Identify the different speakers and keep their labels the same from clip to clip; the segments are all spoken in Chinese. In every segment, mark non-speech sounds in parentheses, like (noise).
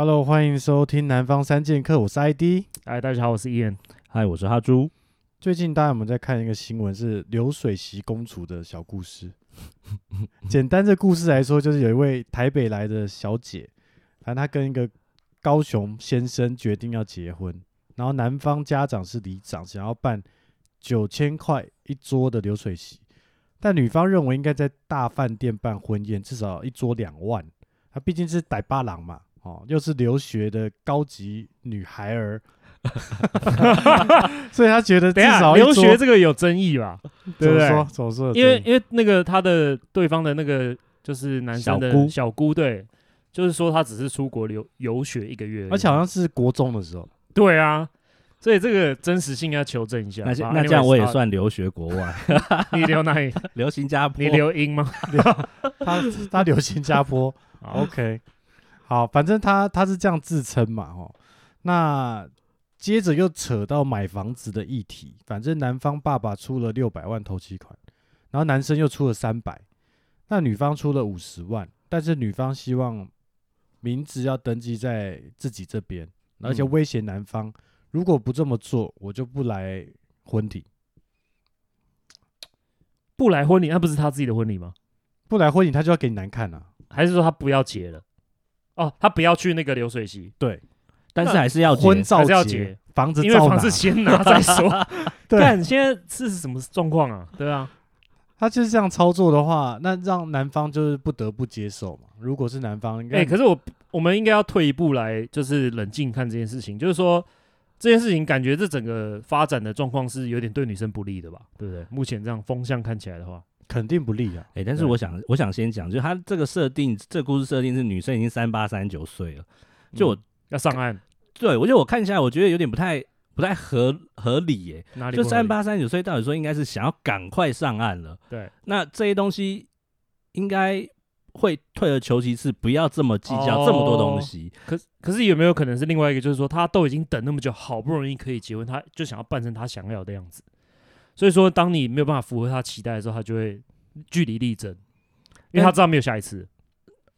Speaker 1: Hello，欢迎收听《南方三剑客》，我是 ID。
Speaker 2: 嗨，大家好，我是 Ian。
Speaker 3: 嗨，我是哈猪。
Speaker 1: 最近大家有没有在看一个新闻，是流水席公主的小故事。(laughs) 简单的故事来说，就是有一位台北来的小姐，反正她跟一个高雄先生决定要结婚，然后男方家长是里长，想要办九千块一桌的流水席，但女方认为应该在大饭店办婚宴，至少一桌两万。她毕竟是逮八郎嘛。哦，又是留学的高级女孩儿，(laughs) 所以他觉得至少
Speaker 2: 留学这个有争议吧？对不对？
Speaker 1: 怎么说？怎么说？
Speaker 2: 因为因为那个他的对方的那个就是男生的小姑，小姑对，就是说他只是出国留游学一个月，
Speaker 1: 而且好像是国中的时候。
Speaker 2: 对啊，所以这个真实性要求证一下。
Speaker 3: 那那这样我也算留学国外？(laughs)
Speaker 2: 你留哪里？(laughs)
Speaker 3: 留新加坡？
Speaker 2: 你留英吗？
Speaker 1: 他他留新加坡。OK。好，反正他他是这样自称嘛，哦，那接着又扯到买房子的议题，反正男方爸爸出了六百万头期款，然后男生又出了三百，那女方出了五十万，但是女方希望名字要登记在自己这边，而且威胁男方，如果不这么做，我就不来婚礼，
Speaker 2: 不来婚礼，那不是他自己的婚礼吗？
Speaker 1: 不来婚礼，他就要给你难看啊，
Speaker 2: 还是说他不要结了？哦，他不要去那个流水席，
Speaker 1: 对，
Speaker 3: 但是还是要
Speaker 1: 婚照
Speaker 2: 要结，
Speaker 1: 房子
Speaker 2: 因为房子先拿再说。(laughs)
Speaker 1: 对，
Speaker 2: 但现在是什么状况啊？对啊，
Speaker 1: 他就是这样操作的话，那让男方就是不得不接受嘛。如果是男方，哎、
Speaker 2: 欸，可是我我们应该要退一步来，就是冷静看这件事情。就是说这件事情，感觉这整个发展的状况是有点对女生不利的吧？对不对？目前这样风向看起来的话。
Speaker 1: 肯定不利啊！
Speaker 3: 哎、欸，但是我想，我想先讲，就是他这个设定，这个故事设定是女生已经三八三九岁了，就我、嗯、
Speaker 2: 要上岸。
Speaker 3: 对，我觉得我看起来，我觉得有点不太不太合合理耶。哪里？就三八三九岁，到底说应该是想要赶快上岸了。
Speaker 2: 对，
Speaker 3: 那这些东西应该会退而求其次，不要这么计较这么多东西。
Speaker 2: 可可是有没有可能是另外一个，就是说他都已经等那么久，好不容易可以结婚，他就想要办成他想要的样子。所以说，当你没有办法符合他期待的时候，他就会据理力争，因为他知道没有下一次。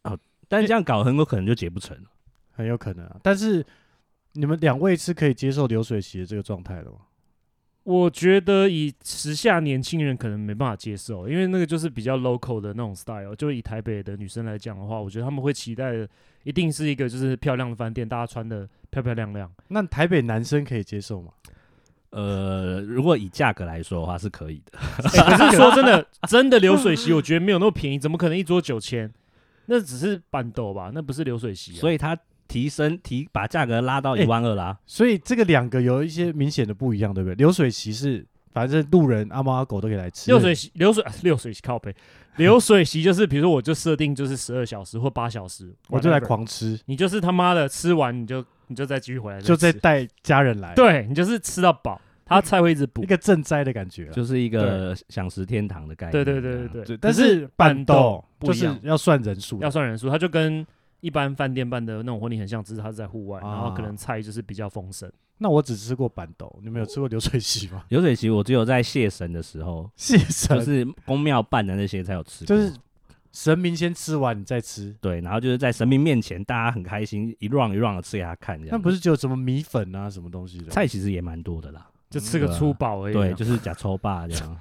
Speaker 3: 哦，但是这样搞很有可能就结不成了，
Speaker 1: 很有可能啊。但是你们两位是可以接受流水席的这个状态的吗？
Speaker 2: 我觉得以时下年轻人可能没办法接受，因为那个就是比较 local 的那种 style。就以台北的女生来讲的话，我觉得他们会期待的一定是一个就是漂亮的饭店，大家穿的漂漂亮亮。
Speaker 1: 那台北男生可以接受吗？
Speaker 3: 呃，如果以价格来说的话，是可以的。
Speaker 2: 欸、(laughs) 可是说真的，(laughs) 真的流水席，我觉得没有那么便宜，怎么可能一桌九千？那只是板斗吧，那不是流水席、啊。
Speaker 3: 所以它提升提把价格拉到一万二啦。
Speaker 1: 所以这个两个有一些明显的不一样，对不对？流水席是反正路人阿猫阿狗都可以来吃。
Speaker 2: 流水席流水 (laughs) 流水席靠背，(laughs) 流水席就是比如说我就设定就是十二小时或八小时，
Speaker 1: 我就来狂吃。
Speaker 2: 你就是他妈的吃完你就。你就再继续回来，
Speaker 1: 就再带家人来。
Speaker 2: 对，你就是吃到饱，他菜会一直补，
Speaker 1: 一个赈灾的感觉，
Speaker 3: 就是一个享食天堂的概念。
Speaker 2: 对对对对对。
Speaker 1: 但是办桌就是要算人数，
Speaker 2: 要算人数，他就跟一般饭店办的那种婚礼很像，只是他是在户外，然后可能菜就是比较丰盛。
Speaker 1: 那我只吃过板豆，你们有吃过流水席吗？(laughs)
Speaker 3: 流水席我只有在谢神的时候，
Speaker 1: 谢神
Speaker 3: 就是宫庙办的那些才有吃，
Speaker 1: 就是。神明先吃完，你再吃。
Speaker 3: 对，然后就是在神明面前，大家很开心，一 round 一 round 的吃给他看。这样。
Speaker 1: 那不是就有什么米粉啊，什么东西的？
Speaker 3: 菜其实也蛮多的啦，
Speaker 2: 就吃个粗饱而已。
Speaker 3: 对，就是假抽霸这样。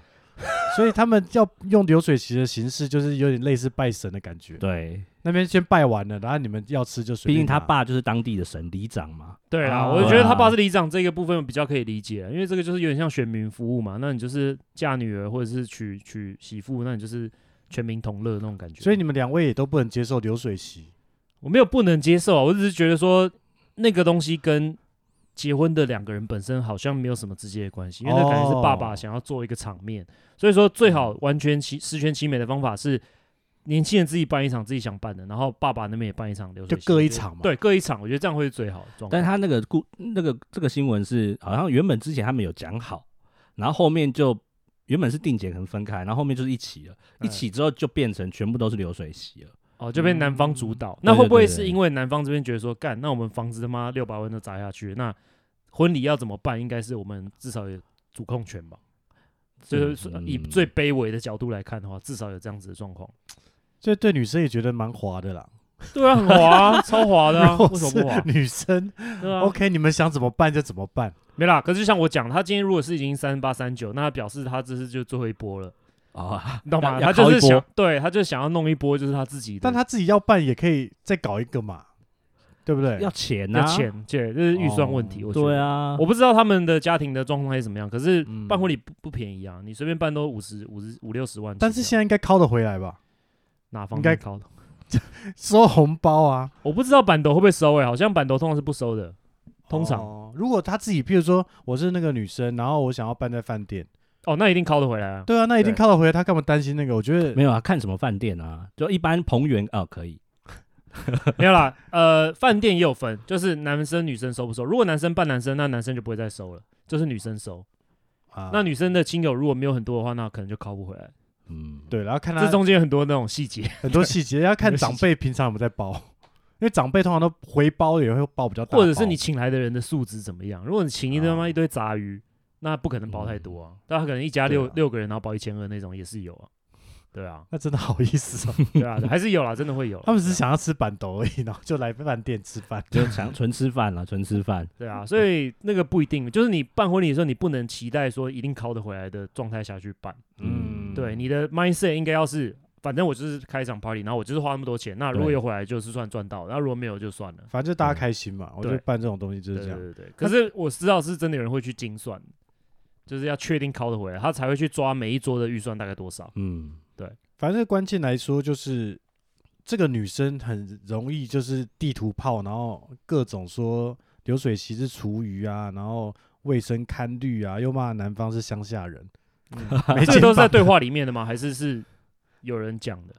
Speaker 3: (laughs)
Speaker 1: 所以他们要用流水席的形式，就是有点类似拜神的感觉。
Speaker 3: 对，
Speaker 1: 那边先拜完了，然后你们要吃就随便。
Speaker 3: 毕竟他爸就是当地的神里长嘛。
Speaker 2: 对啊，我就觉得他爸是里长这个部分比较可以理解，因为这个就是有点像选民服务嘛。那你就是嫁女儿或者是娶娶媳妇，那你就是。全民同乐那种感觉，
Speaker 1: 所以你们两位也都不能接受流水席。
Speaker 2: 我没有不能接受啊，我只是觉得说那个东西跟结婚的两个人本身好像没有什么直接的关系，因为那感觉是爸爸想要做一个场面，所以说最好完全其十全其美的方法是年轻人自己办一场自己想办的，然后爸爸那边也办一场流水席，
Speaker 1: 就各一场嘛。
Speaker 2: 对，各一场，我觉得这样会是最好的状况。
Speaker 3: 但是他那个故那个这个新闻是好像原本之前他们有讲好，然后后面就。原本是定结可能分开，然后后面就是一起了，一起之后就变成全部都是流水席了。
Speaker 2: 哦，就被男方主导。那会不会是因为男方这边觉得说，干，那我们房子他妈六百万都砸下去，那婚礼要怎么办？应该是我们至少有主控权吧？就是以最卑微的角度来看的话，至少有这样子的状况。
Speaker 1: 这对女生也觉得蛮滑的啦。
Speaker 2: 对啊，很滑啊，超滑的 (laughs) 为
Speaker 1: 果
Speaker 2: 什么不滑
Speaker 1: 是？女生
Speaker 2: 对啊
Speaker 1: ，OK，你们想怎么办就怎么办。
Speaker 2: 没啦。可是像我讲，他今天如果是已经三八三九，那他表示他这是就最后一波了，
Speaker 3: 哦，(laughs)
Speaker 2: 你懂
Speaker 3: 吗？
Speaker 2: 他就是想，对，他就想要弄一波，就是他自己的，
Speaker 1: 但他自己要办也可以再搞一个嘛，对不对？
Speaker 3: 要钱呐，
Speaker 2: 要钱，对，这是预算问题。
Speaker 1: 哦
Speaker 2: 我觉得
Speaker 3: 对，啊，
Speaker 2: 我不知道他们的家庭的状况是怎么样，可是
Speaker 1: 嗯
Speaker 2: 办婚礼不不便宜啊，你随便办都五十五十五六十万。
Speaker 1: 但是现在应该拷得回来吧？
Speaker 2: 哪方
Speaker 1: 应该
Speaker 2: 面考的？(laughs)
Speaker 1: 收红包啊，
Speaker 2: 我不知道板斗会不会收诶、好像板斗通常是不收的。通常
Speaker 1: 哦如果他自己，譬如说我是那个女生，然后我想要办在饭店，
Speaker 2: 哦，那一定靠得回来啊。
Speaker 1: 对啊，那一定
Speaker 2: 对
Speaker 1: 拷得回来，他干嘛担心那个？我觉得
Speaker 3: 没有啊，看什么饭店啊，就一般彭园哦可以，(laughs)
Speaker 2: 没有啦，呃，饭店也有分，就是男生女生收不收。如果男生办男生，那男生就不会再收了，就是女生收。
Speaker 1: 啊，
Speaker 2: 那女生的亲友如果没有很多的话，那可能就靠不回来。
Speaker 3: 嗯，
Speaker 1: 对，然后看他
Speaker 2: 这中间有很多那种细节。
Speaker 1: 很多细节，(laughs) 要看长辈平常有没有在包，因为长辈通常都回包也会包比较大，
Speaker 2: 或者是你请来的人的素质怎么样？如果你请一堆他妈
Speaker 1: 啊
Speaker 2: 一堆杂鱼，那不可能包太多啊。但他可能一家六、
Speaker 1: 啊
Speaker 2: 六个人，然后包一千二那种也是有啊。对啊，
Speaker 1: 那真的好意思哦。
Speaker 2: 对啊，还是有啦，真的会有。(laughs)
Speaker 1: 他们只是想要吃板豆而已，然后就来饭店吃饭。
Speaker 3: 就想纯吃饭了，纯吃饭，
Speaker 2: 对啊，所以那个不一定，就是你办婚礼的时候，你不能期待说一定考得回来的状态下去办。
Speaker 3: 嗯
Speaker 2: 对，你的 mindset 应该要是，反正我就是开一场 party，然后我就是花那么多钱，那如果有回来就是算赚到，然后如果没有就算了。
Speaker 1: 反正就大家开心嘛。我觉得办这种东西就是这样。
Speaker 2: 对对对，可是我知道是真的有人会去精算，就是要确定考得回来，他才会去抓每一桌的预算大概多少。
Speaker 3: 嗯，对
Speaker 1: 反正关键来说，就是这个女生很容易就是地图炮，然后各种说流水席是厨余啊，然后卫生堪虑啊，又骂男方是乡下人，嗯 (laughs)
Speaker 2: 这个都是在对话里面的吗？还是是有人讲的？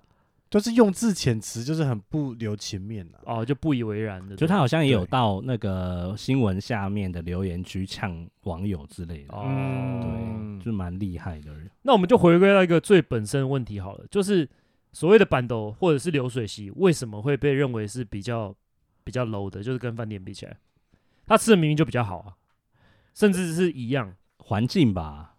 Speaker 1: 就是用字遣词，就是很不留情面啊。
Speaker 2: 哦，就不以为然的。
Speaker 3: 就他好像也有到那个新闻下面的留言区呛网友之类的，
Speaker 2: 哦，
Speaker 1: 嗯
Speaker 3: 对，就蛮厉害的。
Speaker 2: 那我们就回归到一个最本身的问题好了，就是所谓的板斗或者是流水席，为什么会被认为是比较比较 low 的？就是跟饭店比起来，他吃的明明就比较好啊，甚至是一样。
Speaker 3: 环境吧，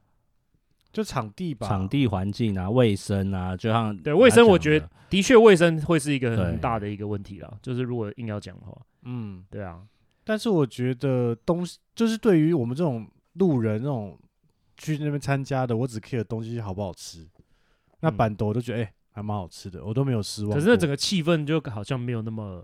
Speaker 1: 就场地吧，
Speaker 3: 场地环境啊，卫生啊，就像
Speaker 2: 对卫生我觉得
Speaker 3: 的
Speaker 2: 的确卫生会是一
Speaker 3: 个
Speaker 2: 很大的一个问题啦，就是如果硬要讲的话，
Speaker 1: 嗯，
Speaker 2: 对啊，
Speaker 1: 但是我觉得东西就是对于我们这种路人那种去那边参加的，我只 care 东西好不好吃。那
Speaker 2: 嗯
Speaker 1: 板豆我都觉得哎、还蛮好吃的，我都没有失望。
Speaker 2: 可是那整个气氛就好像没有那么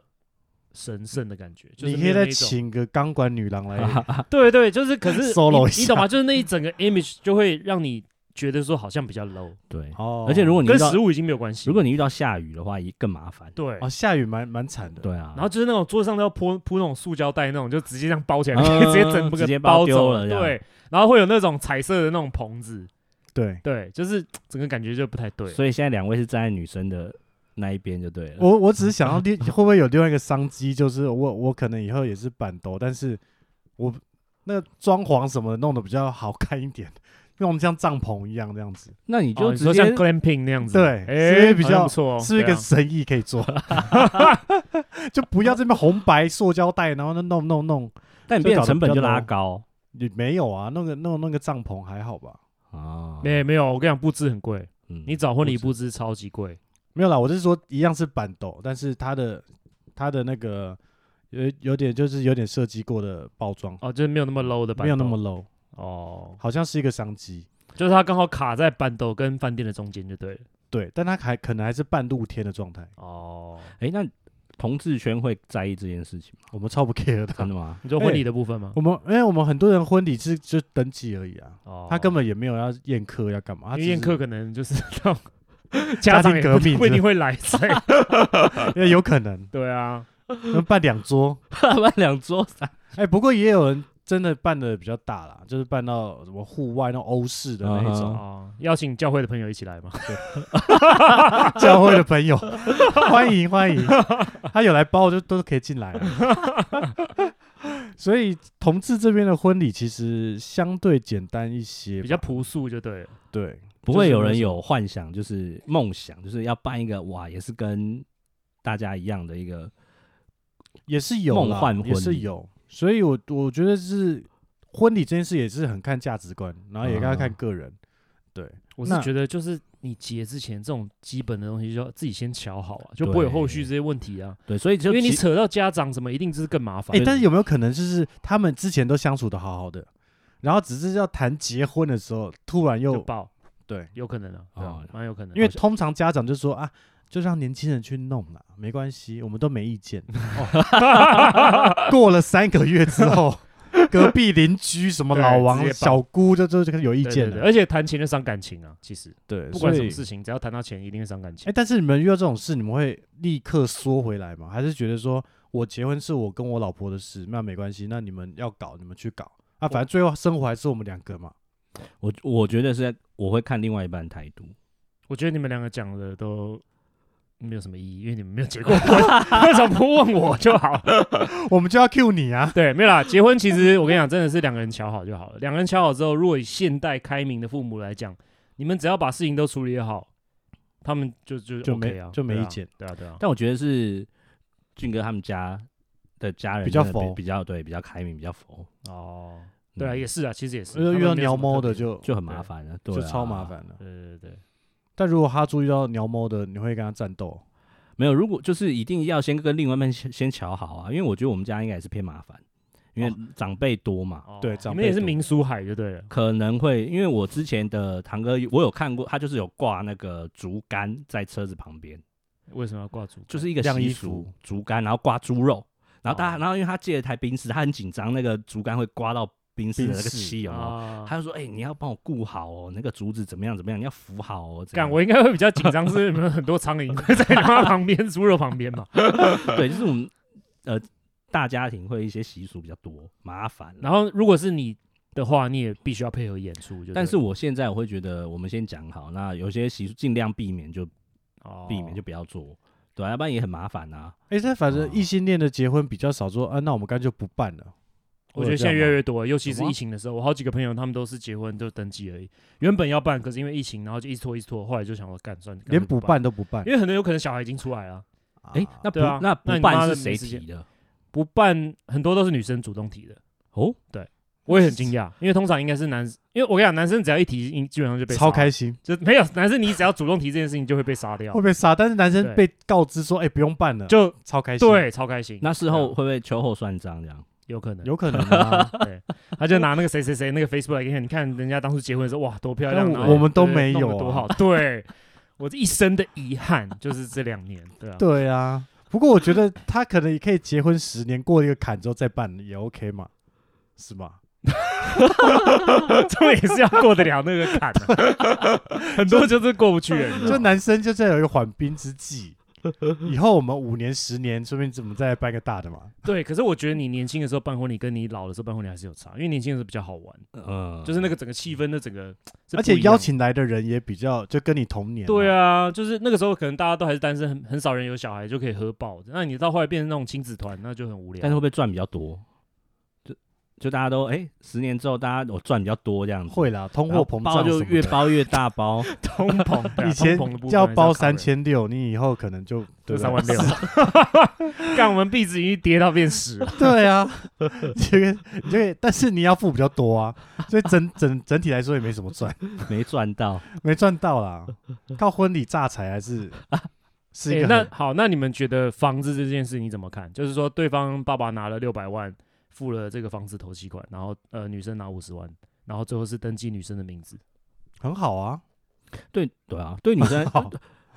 Speaker 2: 神圣的感觉，就是
Speaker 1: 你可以再请个钢管女郎来，(laughs)
Speaker 2: 对对，就是可是 (laughs)
Speaker 1: Solo 一下
Speaker 2: 你你懂吗？就是那一整个 image 就会让你觉得说好像比较 low，
Speaker 3: 对，
Speaker 1: 哦，
Speaker 3: 而且如果你遇到
Speaker 2: 跟食物已经没有关系。
Speaker 3: 如果你遇到下雨的话，也更麻烦。
Speaker 2: 对，
Speaker 1: 哦下雨蛮蛮惨的，
Speaker 3: 对啊，
Speaker 2: 然后就是那种桌上都要铺铺那种塑胶袋那种，就直接这样包起来，
Speaker 3: 嗯 (laughs)
Speaker 2: 直接整
Speaker 3: 直接
Speaker 2: 个
Speaker 3: 包丢了这样。
Speaker 2: 对，然后会有那种彩色的那种棚子，
Speaker 1: 对。
Speaker 2: 对，就是整个感觉就不太对。
Speaker 3: 所以现在两位是站在女生的那一边就对了。
Speaker 1: 我我只是想要另 (laughs) 会不会有另外一个商机，就是我我可能以后也是板豆，但是我那个装潢什么的弄得比较好看一点，弄得像帐篷一样这样子，
Speaker 3: 那你
Speaker 2: 哦
Speaker 3: 就直接、
Speaker 2: 像 glamping 那样子，
Speaker 1: 对
Speaker 2: 哎，
Speaker 1: 所以比较
Speaker 2: 好像不错哦，
Speaker 1: 是不是一
Speaker 2: 个
Speaker 1: 生意可以做？(laughs) 就不要这边红白塑胶袋，然后那弄弄弄，
Speaker 3: 但你变成成本就拉高。
Speaker 1: 也没有啊，弄个弄弄个帐篷还好吧？
Speaker 3: 啊。
Speaker 2: 没没有，我跟你讲，布置很贵，
Speaker 3: 嗯。
Speaker 2: 你找婚礼
Speaker 3: 布
Speaker 2: 布置超级贵。
Speaker 1: 没有啦，我是说一样是板斗，但是它的它的那个有有点就是有点设计过的包装，
Speaker 2: 哦，就是没有那么 low 的板豆，
Speaker 1: 没有那么 low，
Speaker 2: 哦，
Speaker 1: 好像是一个商机。
Speaker 2: 就是它刚好卡在板斗跟饭店的中间就对了。
Speaker 1: 对，但它还可能还是半露天的状态，
Speaker 2: 哦，
Speaker 3: 哎、那同志圈会在意这件事情吗？
Speaker 1: 我们超不 care 的。
Speaker 3: 真的吗？(laughs)
Speaker 2: 你说婚礼的部分吗？
Speaker 1: 我们因为我们很多人婚礼是就登记而已啊，
Speaker 2: 哦，
Speaker 1: 他根本也没有要宴客要干嘛，他只是
Speaker 2: 因为宴客可能就是那种
Speaker 1: 家庭革命
Speaker 2: 不一定会来，所以
Speaker 1: 因为有可能
Speaker 2: 对啊，
Speaker 1: 能办两桌，(laughs)
Speaker 3: 办两桌三，
Speaker 1: 哎、不过也有人真的办的比较大啦，就是办到什么户外那种欧式的那一种，
Speaker 2: 哦，邀请教会的朋友一起来嘛，(laughs)
Speaker 1: 教会的朋友。欢迎欢迎，他有来包就都可以进来了。所以同志这边的婚礼其实相对简单一些，
Speaker 2: 比较朴素就对了。
Speaker 1: 对，
Speaker 3: 不会有人有幻想，就是梦想，就是要办一个哇，也是跟大家一样的一个
Speaker 1: 也是有啦
Speaker 3: 梦幻婚
Speaker 1: 也是有，所以我我觉得是婚礼这件事也是很看价值观，然后也要看
Speaker 3: 嗯
Speaker 1: 个人。对，
Speaker 2: 我是
Speaker 1: 那
Speaker 2: 觉得就是你结之前这种基本的东西就要自己先瞧好啊，就不会有后续这些问题啊。
Speaker 3: 对，所以就
Speaker 2: 因为你
Speaker 3: 其
Speaker 2: 扯到家长什么，一定就是更麻烦。
Speaker 1: 哎、但是有没有可能就是他们之前都相处的好好的，然后只是要谈结婚的时候，突然又
Speaker 2: 爆，
Speaker 1: 对，
Speaker 2: 有可能啊，对啊
Speaker 3: 哦
Speaker 2: 蛮有可能。
Speaker 1: 因为通常家长就说啊，就让年轻人去弄啦，没关系，我们都没意见。(laughs) 哦 (laughs) 过了三个月之后，(laughs) 隔壁邻居什
Speaker 2: 么
Speaker 1: 老王、小姑就就就开始有意见了。
Speaker 2: 对对而且谈钱就伤感情啊，其实
Speaker 1: 对，
Speaker 2: 不管什么事情，只要谈到钱，一定会伤感情
Speaker 1: 哎、
Speaker 2: 情。
Speaker 1: 但是你们遇到这种事，你们会立刻缩回来吗？还是觉得说我结婚是我跟我老婆的事，那没关系，那你们要搞你们去搞啊，反正最后生活还是我们两个嘛。
Speaker 3: 我我觉得是我会看另外一半态度。
Speaker 2: 我觉得你们两个讲的都没有什么意义，因为你们没有结过婚，(laughs) 为什么不问我就好？(laughs)
Speaker 1: 我们就要 cue 你啊。(laughs)
Speaker 2: 对，没有啦。结婚其实我跟你讲，真的是两个人瞧好就好了。两个人瞧好之后，如果以现代开明的父母来讲，你们只要把事情都处理好，他们就就
Speaker 1: 就
Speaker 2: OK 没
Speaker 1: 就没意见。
Speaker 2: 对啊，对啊。
Speaker 3: 但我觉得是俊哥他们家的家人
Speaker 1: 比较佛
Speaker 3: 比较对，比较开明，比较佛。
Speaker 2: 哦，对啊，
Speaker 3: 嗯
Speaker 2: 也是啊，其实也是。
Speaker 1: 遇到鸟
Speaker 2: 他们没有什么特别
Speaker 1: 猫的就
Speaker 3: 就很麻烦了，对啊
Speaker 1: 就超麻烦。了。
Speaker 2: 对对对，
Speaker 1: 但如果他注意到鸟猫的，你会跟他战斗？
Speaker 3: 没有，如果就是一定要先跟另外一半先先瞧好啊，因为我觉得我们家应该也是偏麻烦，因为长辈多嘛，
Speaker 2: 哦
Speaker 1: 对长辈多
Speaker 2: 你们也是民俗海就对了。
Speaker 3: 可能会因为我之前的堂哥我有看过，他就是有挂那个竹竿在车子旁边，
Speaker 2: 为什么要挂竹？
Speaker 3: 就是一
Speaker 1: 个
Speaker 3: 习俗，竹竿，然后挂猪肉，然后大家，
Speaker 2: 哦
Speaker 3: 然后因为他借了台冰室，他很紧张，那个竹竿会刮到宾士的那
Speaker 1: 个
Speaker 3: 漆有没有？
Speaker 2: 啊，
Speaker 3: 他就说：“哎、你要帮我顾好哦，那个竹子怎么样怎么样，你要扶好哦。怎样”
Speaker 2: 干，我应该会比较紧张，是你们很多苍蝇会在你妈旁边、猪肉旁边嘛？(laughs)
Speaker 3: 对，就是我们呃大家庭会一些习俗比较多，麻烦啦。
Speaker 2: 然后如果是你的话，你也必须要配合演出就。
Speaker 3: 但是我现在我会觉得，我们先讲好，那有些习俗尽量避免就
Speaker 2: 哦
Speaker 3: 避免就不要做，对啊，要不然也很麻烦啊。
Speaker 1: 哎、这反正
Speaker 3: 哦
Speaker 1: 异性恋的结婚比较少说，啊，那我们干脆就不办了。
Speaker 2: 我觉得现在越来
Speaker 1: 越
Speaker 2: 越多，尤其是疫情的时候，我好几个朋友他们都是结婚就登记而已，原本要办，可是因为疫情，然后就一直拖一直拖，后来就想说干算了，
Speaker 1: 连
Speaker 2: 补
Speaker 1: 办。都不办。
Speaker 2: 因。为很多有可能小孩已经出来了，
Speaker 3: 哎、那不、
Speaker 2: 对啊
Speaker 3: 那不
Speaker 2: 那你妈
Speaker 3: 办是
Speaker 2: 谁
Speaker 3: 提的？
Speaker 2: 不办很多都是女生主动提的，
Speaker 3: 哦，对
Speaker 2: 我也很惊讶，因为通常应该是男，因为我跟你讲，男生只要一提，基本上就被
Speaker 1: 超开心，
Speaker 2: 就没有男生，你只要主动提这件事情就会被杀掉
Speaker 1: 会，被杀。但是男生被告知说，哎、不用办了，
Speaker 2: 就
Speaker 1: 超开心。，
Speaker 2: 对，超开心。
Speaker 3: 那事后会不会秋后算账这样？
Speaker 2: 有可能，
Speaker 1: 有可能啊。(laughs)
Speaker 2: 对，他就拿那个谁谁谁那个 Facebook 来给你看，你看人家当初结婚的时候，哇，多漂亮，啊
Speaker 1: 我们都没有啊
Speaker 2: 多好。对，我这一生的遗憾就是这两年，对啊，
Speaker 1: 对啊，不过我觉得他可能也可以结婚十年，过一个坎之后再办也 OK 嘛，是吧？(laughs)
Speaker 2: 这也是要过得了那个坎的，(laughs) 很多就是过不去了，你知道吗
Speaker 1: 就男生就是要有一个缓兵之计。以后我们五年、十年，说不定怎么再办个大的嘛？(laughs)
Speaker 2: 对。可是我觉得你年轻的时候办婚礼，跟你老的时候办婚礼还是有差，因为年轻的时候比较好玩，
Speaker 3: 嗯，
Speaker 2: 就是那个整个气氛的整个，
Speaker 1: 而且邀请来的人也比较，就跟你同年。
Speaker 2: 对
Speaker 1: 啊，
Speaker 2: 啊，就是那个时候可能大家都还是单身，很很少人有小孩就可以喝爆。那你到后来变成那种亲子团，那就很无聊。
Speaker 3: 但是会不会赚比较多？就就大家都哎、十年之后大家我赚比较多这样子，
Speaker 1: 会啦，通货膨
Speaker 3: 胀就越包越大包，(laughs)
Speaker 2: 通膨，(laughs)
Speaker 1: 以前要包三千六，你以后可能就
Speaker 2: 就
Speaker 1: 对不对
Speaker 2: 三万六，(laughs) 干我们币值已经跌到变十了。
Speaker 1: 对啊，这个这个，但是你要付比较多啊，所以整整整体来说也没什么赚，
Speaker 3: 没赚到。
Speaker 1: 没赚到啦。靠婚礼榨财还是是一
Speaker 2: 欸那好，那你们觉得房子这件事你怎么看？就是说，对方爸爸拿了六百万，付了这个房子头期款，然后呃女生拿五十万，然后最后是登记女生的名字。
Speaker 1: 很好啊，
Speaker 3: 对对啊，对女生
Speaker 1: 好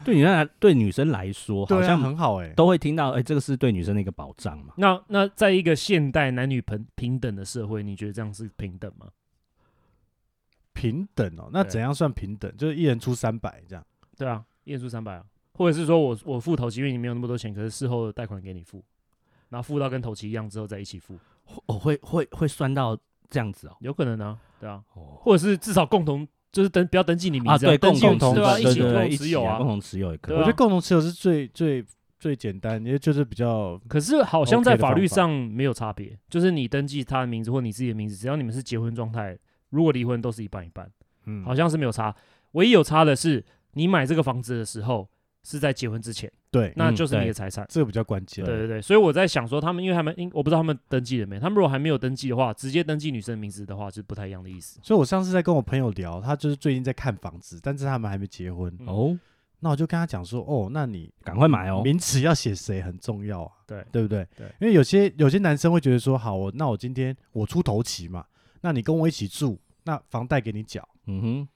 Speaker 3: 对女生来对女生来说，好像
Speaker 1: 很好哎、
Speaker 3: 都会听到，哎、这个是对女生的一个保障嘛。
Speaker 2: 那那在一个现代男女平平等的社会，你觉得这样是平等吗？
Speaker 1: 平等哦。那怎样算平等？就是一人出三百这样。
Speaker 2: 对啊，一人出三百啊，或者是说我我付头期，因为你没有那么多钱，可是事后的贷款给你付，然后付到跟头期一样之后再一起付，
Speaker 3: 哦，会会会酸到这样子哦。
Speaker 2: 有可能啊，对啊，
Speaker 3: 哦
Speaker 2: 或者是至少共同就是登不要登记你名
Speaker 3: 啊，
Speaker 2: 字、
Speaker 3: 对，
Speaker 2: 登记
Speaker 3: 共同
Speaker 2: 对啊，
Speaker 3: 对
Speaker 2: 一起共同持有啊
Speaker 3: 起共。同持有也可以。
Speaker 2: 对啊
Speaker 1: 我觉得共同持有是最最最简单，因为就是比较
Speaker 2: 可是好像
Speaker 1: OK
Speaker 2: 在法律
Speaker 1: 方法
Speaker 2: 上没有差别，就是你登记他的名字或你自己的名字，只要你们是结婚状态，如果离婚都是一半一半，
Speaker 1: 嗯，
Speaker 2: 好像是没有差。唯一有差的是，你买这个房子的时候，是在结婚之前，
Speaker 1: 对，
Speaker 2: 那就是你的财产。
Speaker 1: 这个比较关键。
Speaker 2: 对对对，所以我在想说，他们因为他们因我不知道他们登记了没，他们如果还没有登记的话，直接登记女生的名字的话，就是不太一样的意思。
Speaker 1: 所以我上次在跟我朋友聊，他就是最近在看房子，但是他们还没结婚。
Speaker 2: 嗯
Speaker 3: 哦，
Speaker 1: 那我就跟他讲说，哦，那你
Speaker 3: 赶快买哦。
Speaker 1: 名词要写谁很重要啊，
Speaker 2: 对
Speaker 1: 对不对？
Speaker 2: 对
Speaker 1: 因为有些有些男生会觉得说，好，我那我今天我出头期嘛，那你跟我一起住，那房贷给你缴，
Speaker 3: 嗯哼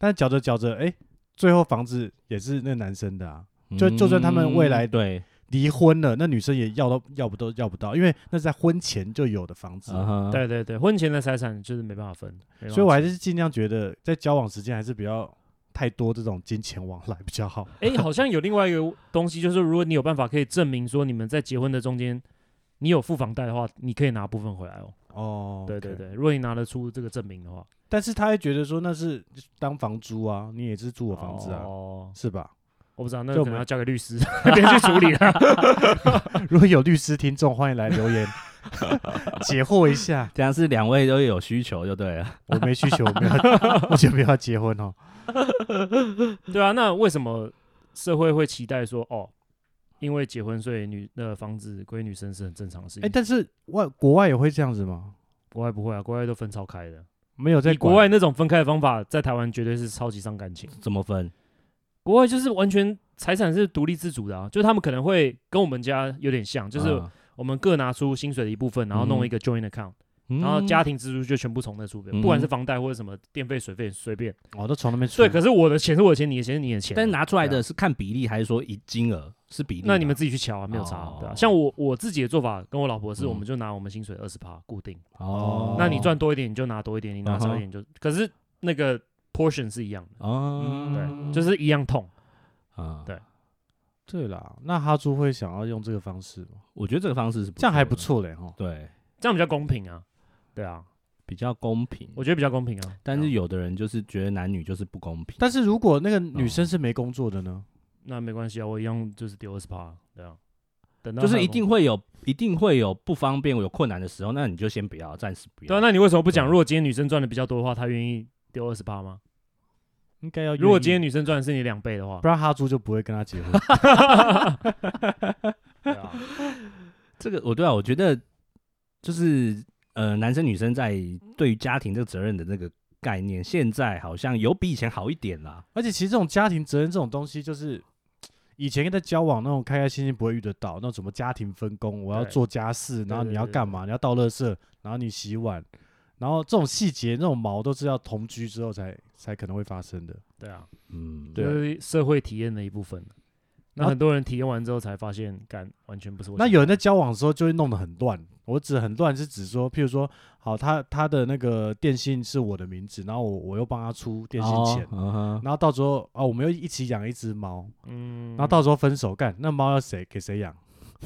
Speaker 1: 但是缴着缴着，哎，最后房子也是那男生的啊。就就算他们未来
Speaker 3: 嗯对，
Speaker 1: 离婚了，那女生也要都要不都要不到，因为那是在婚前就有的房子，
Speaker 2: 对对对，婚前的财产就是没办法分，没办法
Speaker 1: 所以我
Speaker 2: 还
Speaker 1: 是尽量觉得在交往时间还是比较太多这种金钱往来比较好。
Speaker 2: 哎、(laughs) 好像有另外一个东西，就是如果你有办法可以证明说你们在结婚的中间，你有付房贷的话，你可以拿部分回来哦。
Speaker 1: 哦，
Speaker 2: 对对对，如果你拿得出这个证明的话，
Speaker 1: 但是他会觉得说那是当房租啊，你也是租我房子啊，
Speaker 2: 哦，
Speaker 1: 是吧？
Speaker 2: 我不知道，那
Speaker 1: 就没
Speaker 2: 可能要交给律师 (laughs) 那边去处理了。(laughs)
Speaker 1: 如果有律师听众，欢迎来留言 (laughs) 解惑一下。
Speaker 3: 这样是两位都有需求就对了。
Speaker 1: 我没需求，我没有，我就没有要结婚哦。
Speaker 2: 对啊，那为什么社会会期待说，哦，因为结婚所以女那个房子归女生是很正常的事
Speaker 1: 哎、
Speaker 2: 情？
Speaker 1: 但是外国外也会这样子吗？
Speaker 2: 国外不会啊，国外都分超开的。
Speaker 1: 没有在
Speaker 2: 以国
Speaker 1: 管
Speaker 2: 外那种分开的方法，在台湾绝对是超级伤感情。
Speaker 3: 怎么分？
Speaker 2: 国外就是完全财产是独立自主的啊，就是他们可能会跟我们家有点像，就是
Speaker 3: 啊
Speaker 2: 我们各拿出薪水的一部分，然后弄一个 joint account，、
Speaker 3: 嗯
Speaker 2: 然后家庭支出就全部从那出边，
Speaker 3: 嗯
Speaker 2: 不管是房贷或者什么电费、水费随便。
Speaker 1: 哦，都从那边出。
Speaker 2: 对，可是我的钱是我的钱，你的钱是你的钱啊。
Speaker 3: 但是拿出
Speaker 2: 来
Speaker 3: 的是看比例还是说以金额是比例？
Speaker 2: 那你们自己去瞧啊，没有差，
Speaker 3: 哦
Speaker 2: 对啊。像我我自己的做法，跟我老婆是，
Speaker 3: 嗯
Speaker 2: 我们就拿我们薪水二十趴固定，
Speaker 3: 哦，
Speaker 2: 那你赚多一点你就拿多一点，你拿少一点就，可是那个 portion 是一样的，
Speaker 3: 哦，
Speaker 1: 嗯
Speaker 2: 对，就是一样痛。
Speaker 3: 啊，
Speaker 2: 对
Speaker 1: 对啦，那哈猪会想要用这个方式吗？
Speaker 3: 我觉得这个方式是
Speaker 1: 这样还不
Speaker 3: 错
Speaker 1: 错嘞哈。
Speaker 3: 对，
Speaker 2: 这样比较公平啊，对啊，
Speaker 3: 比较公平。
Speaker 2: 我觉得比较公平啊。
Speaker 3: 但是有的人就是觉得男女就是不公平。
Speaker 1: 但是如果那个女生是没工作的呢？
Speaker 2: 那没关系啊，我一样就是丢二十趴，对啊。等到
Speaker 3: 就是一定会有，一定会有不方便、有困难的时候，那你就先不要，暂时不要。
Speaker 2: 对啊，那你为什么不
Speaker 3: 讲？
Speaker 2: 如果今天女生赚的比较多的话，她愿意丢二十八吗？
Speaker 1: 应该要。
Speaker 2: 如果今天女生赚的是你两倍的话
Speaker 1: 不，然哈猪就不会跟她结婚。(laughs) (laughs)
Speaker 2: 对啊，
Speaker 3: 这个我对啊，我觉得就是呃，男生女生在对于家庭这个责任的那个概念，现在好像有比以前好一点啦。
Speaker 1: 而且其实这种家庭责任这种东西，就是以前跟他交往那种开开心心不会遇得到，那种什么家庭分工，我要做家事，然
Speaker 2: 后
Speaker 1: 你要干嘛？你要倒垃圾，然后你洗碗，然后这种细节、那种毛都是要同居之后才才可能会发生的。
Speaker 2: 对啊，
Speaker 3: 嗯，
Speaker 1: 对
Speaker 2: 就是社会体验的一部分。那很多人体验完之后才发现，干完全不是。
Speaker 1: 那有人在交往的时候就会弄得很乱。我指很乱是指说，譬如说，好，他他的那个电信是我的名字，然后我我又帮他出电信
Speaker 3: 钱，
Speaker 1: 然后到时候啊，我们又一起养一只猫，
Speaker 2: 嗯，
Speaker 1: 然后到时候分手干，那猫要谁给谁养？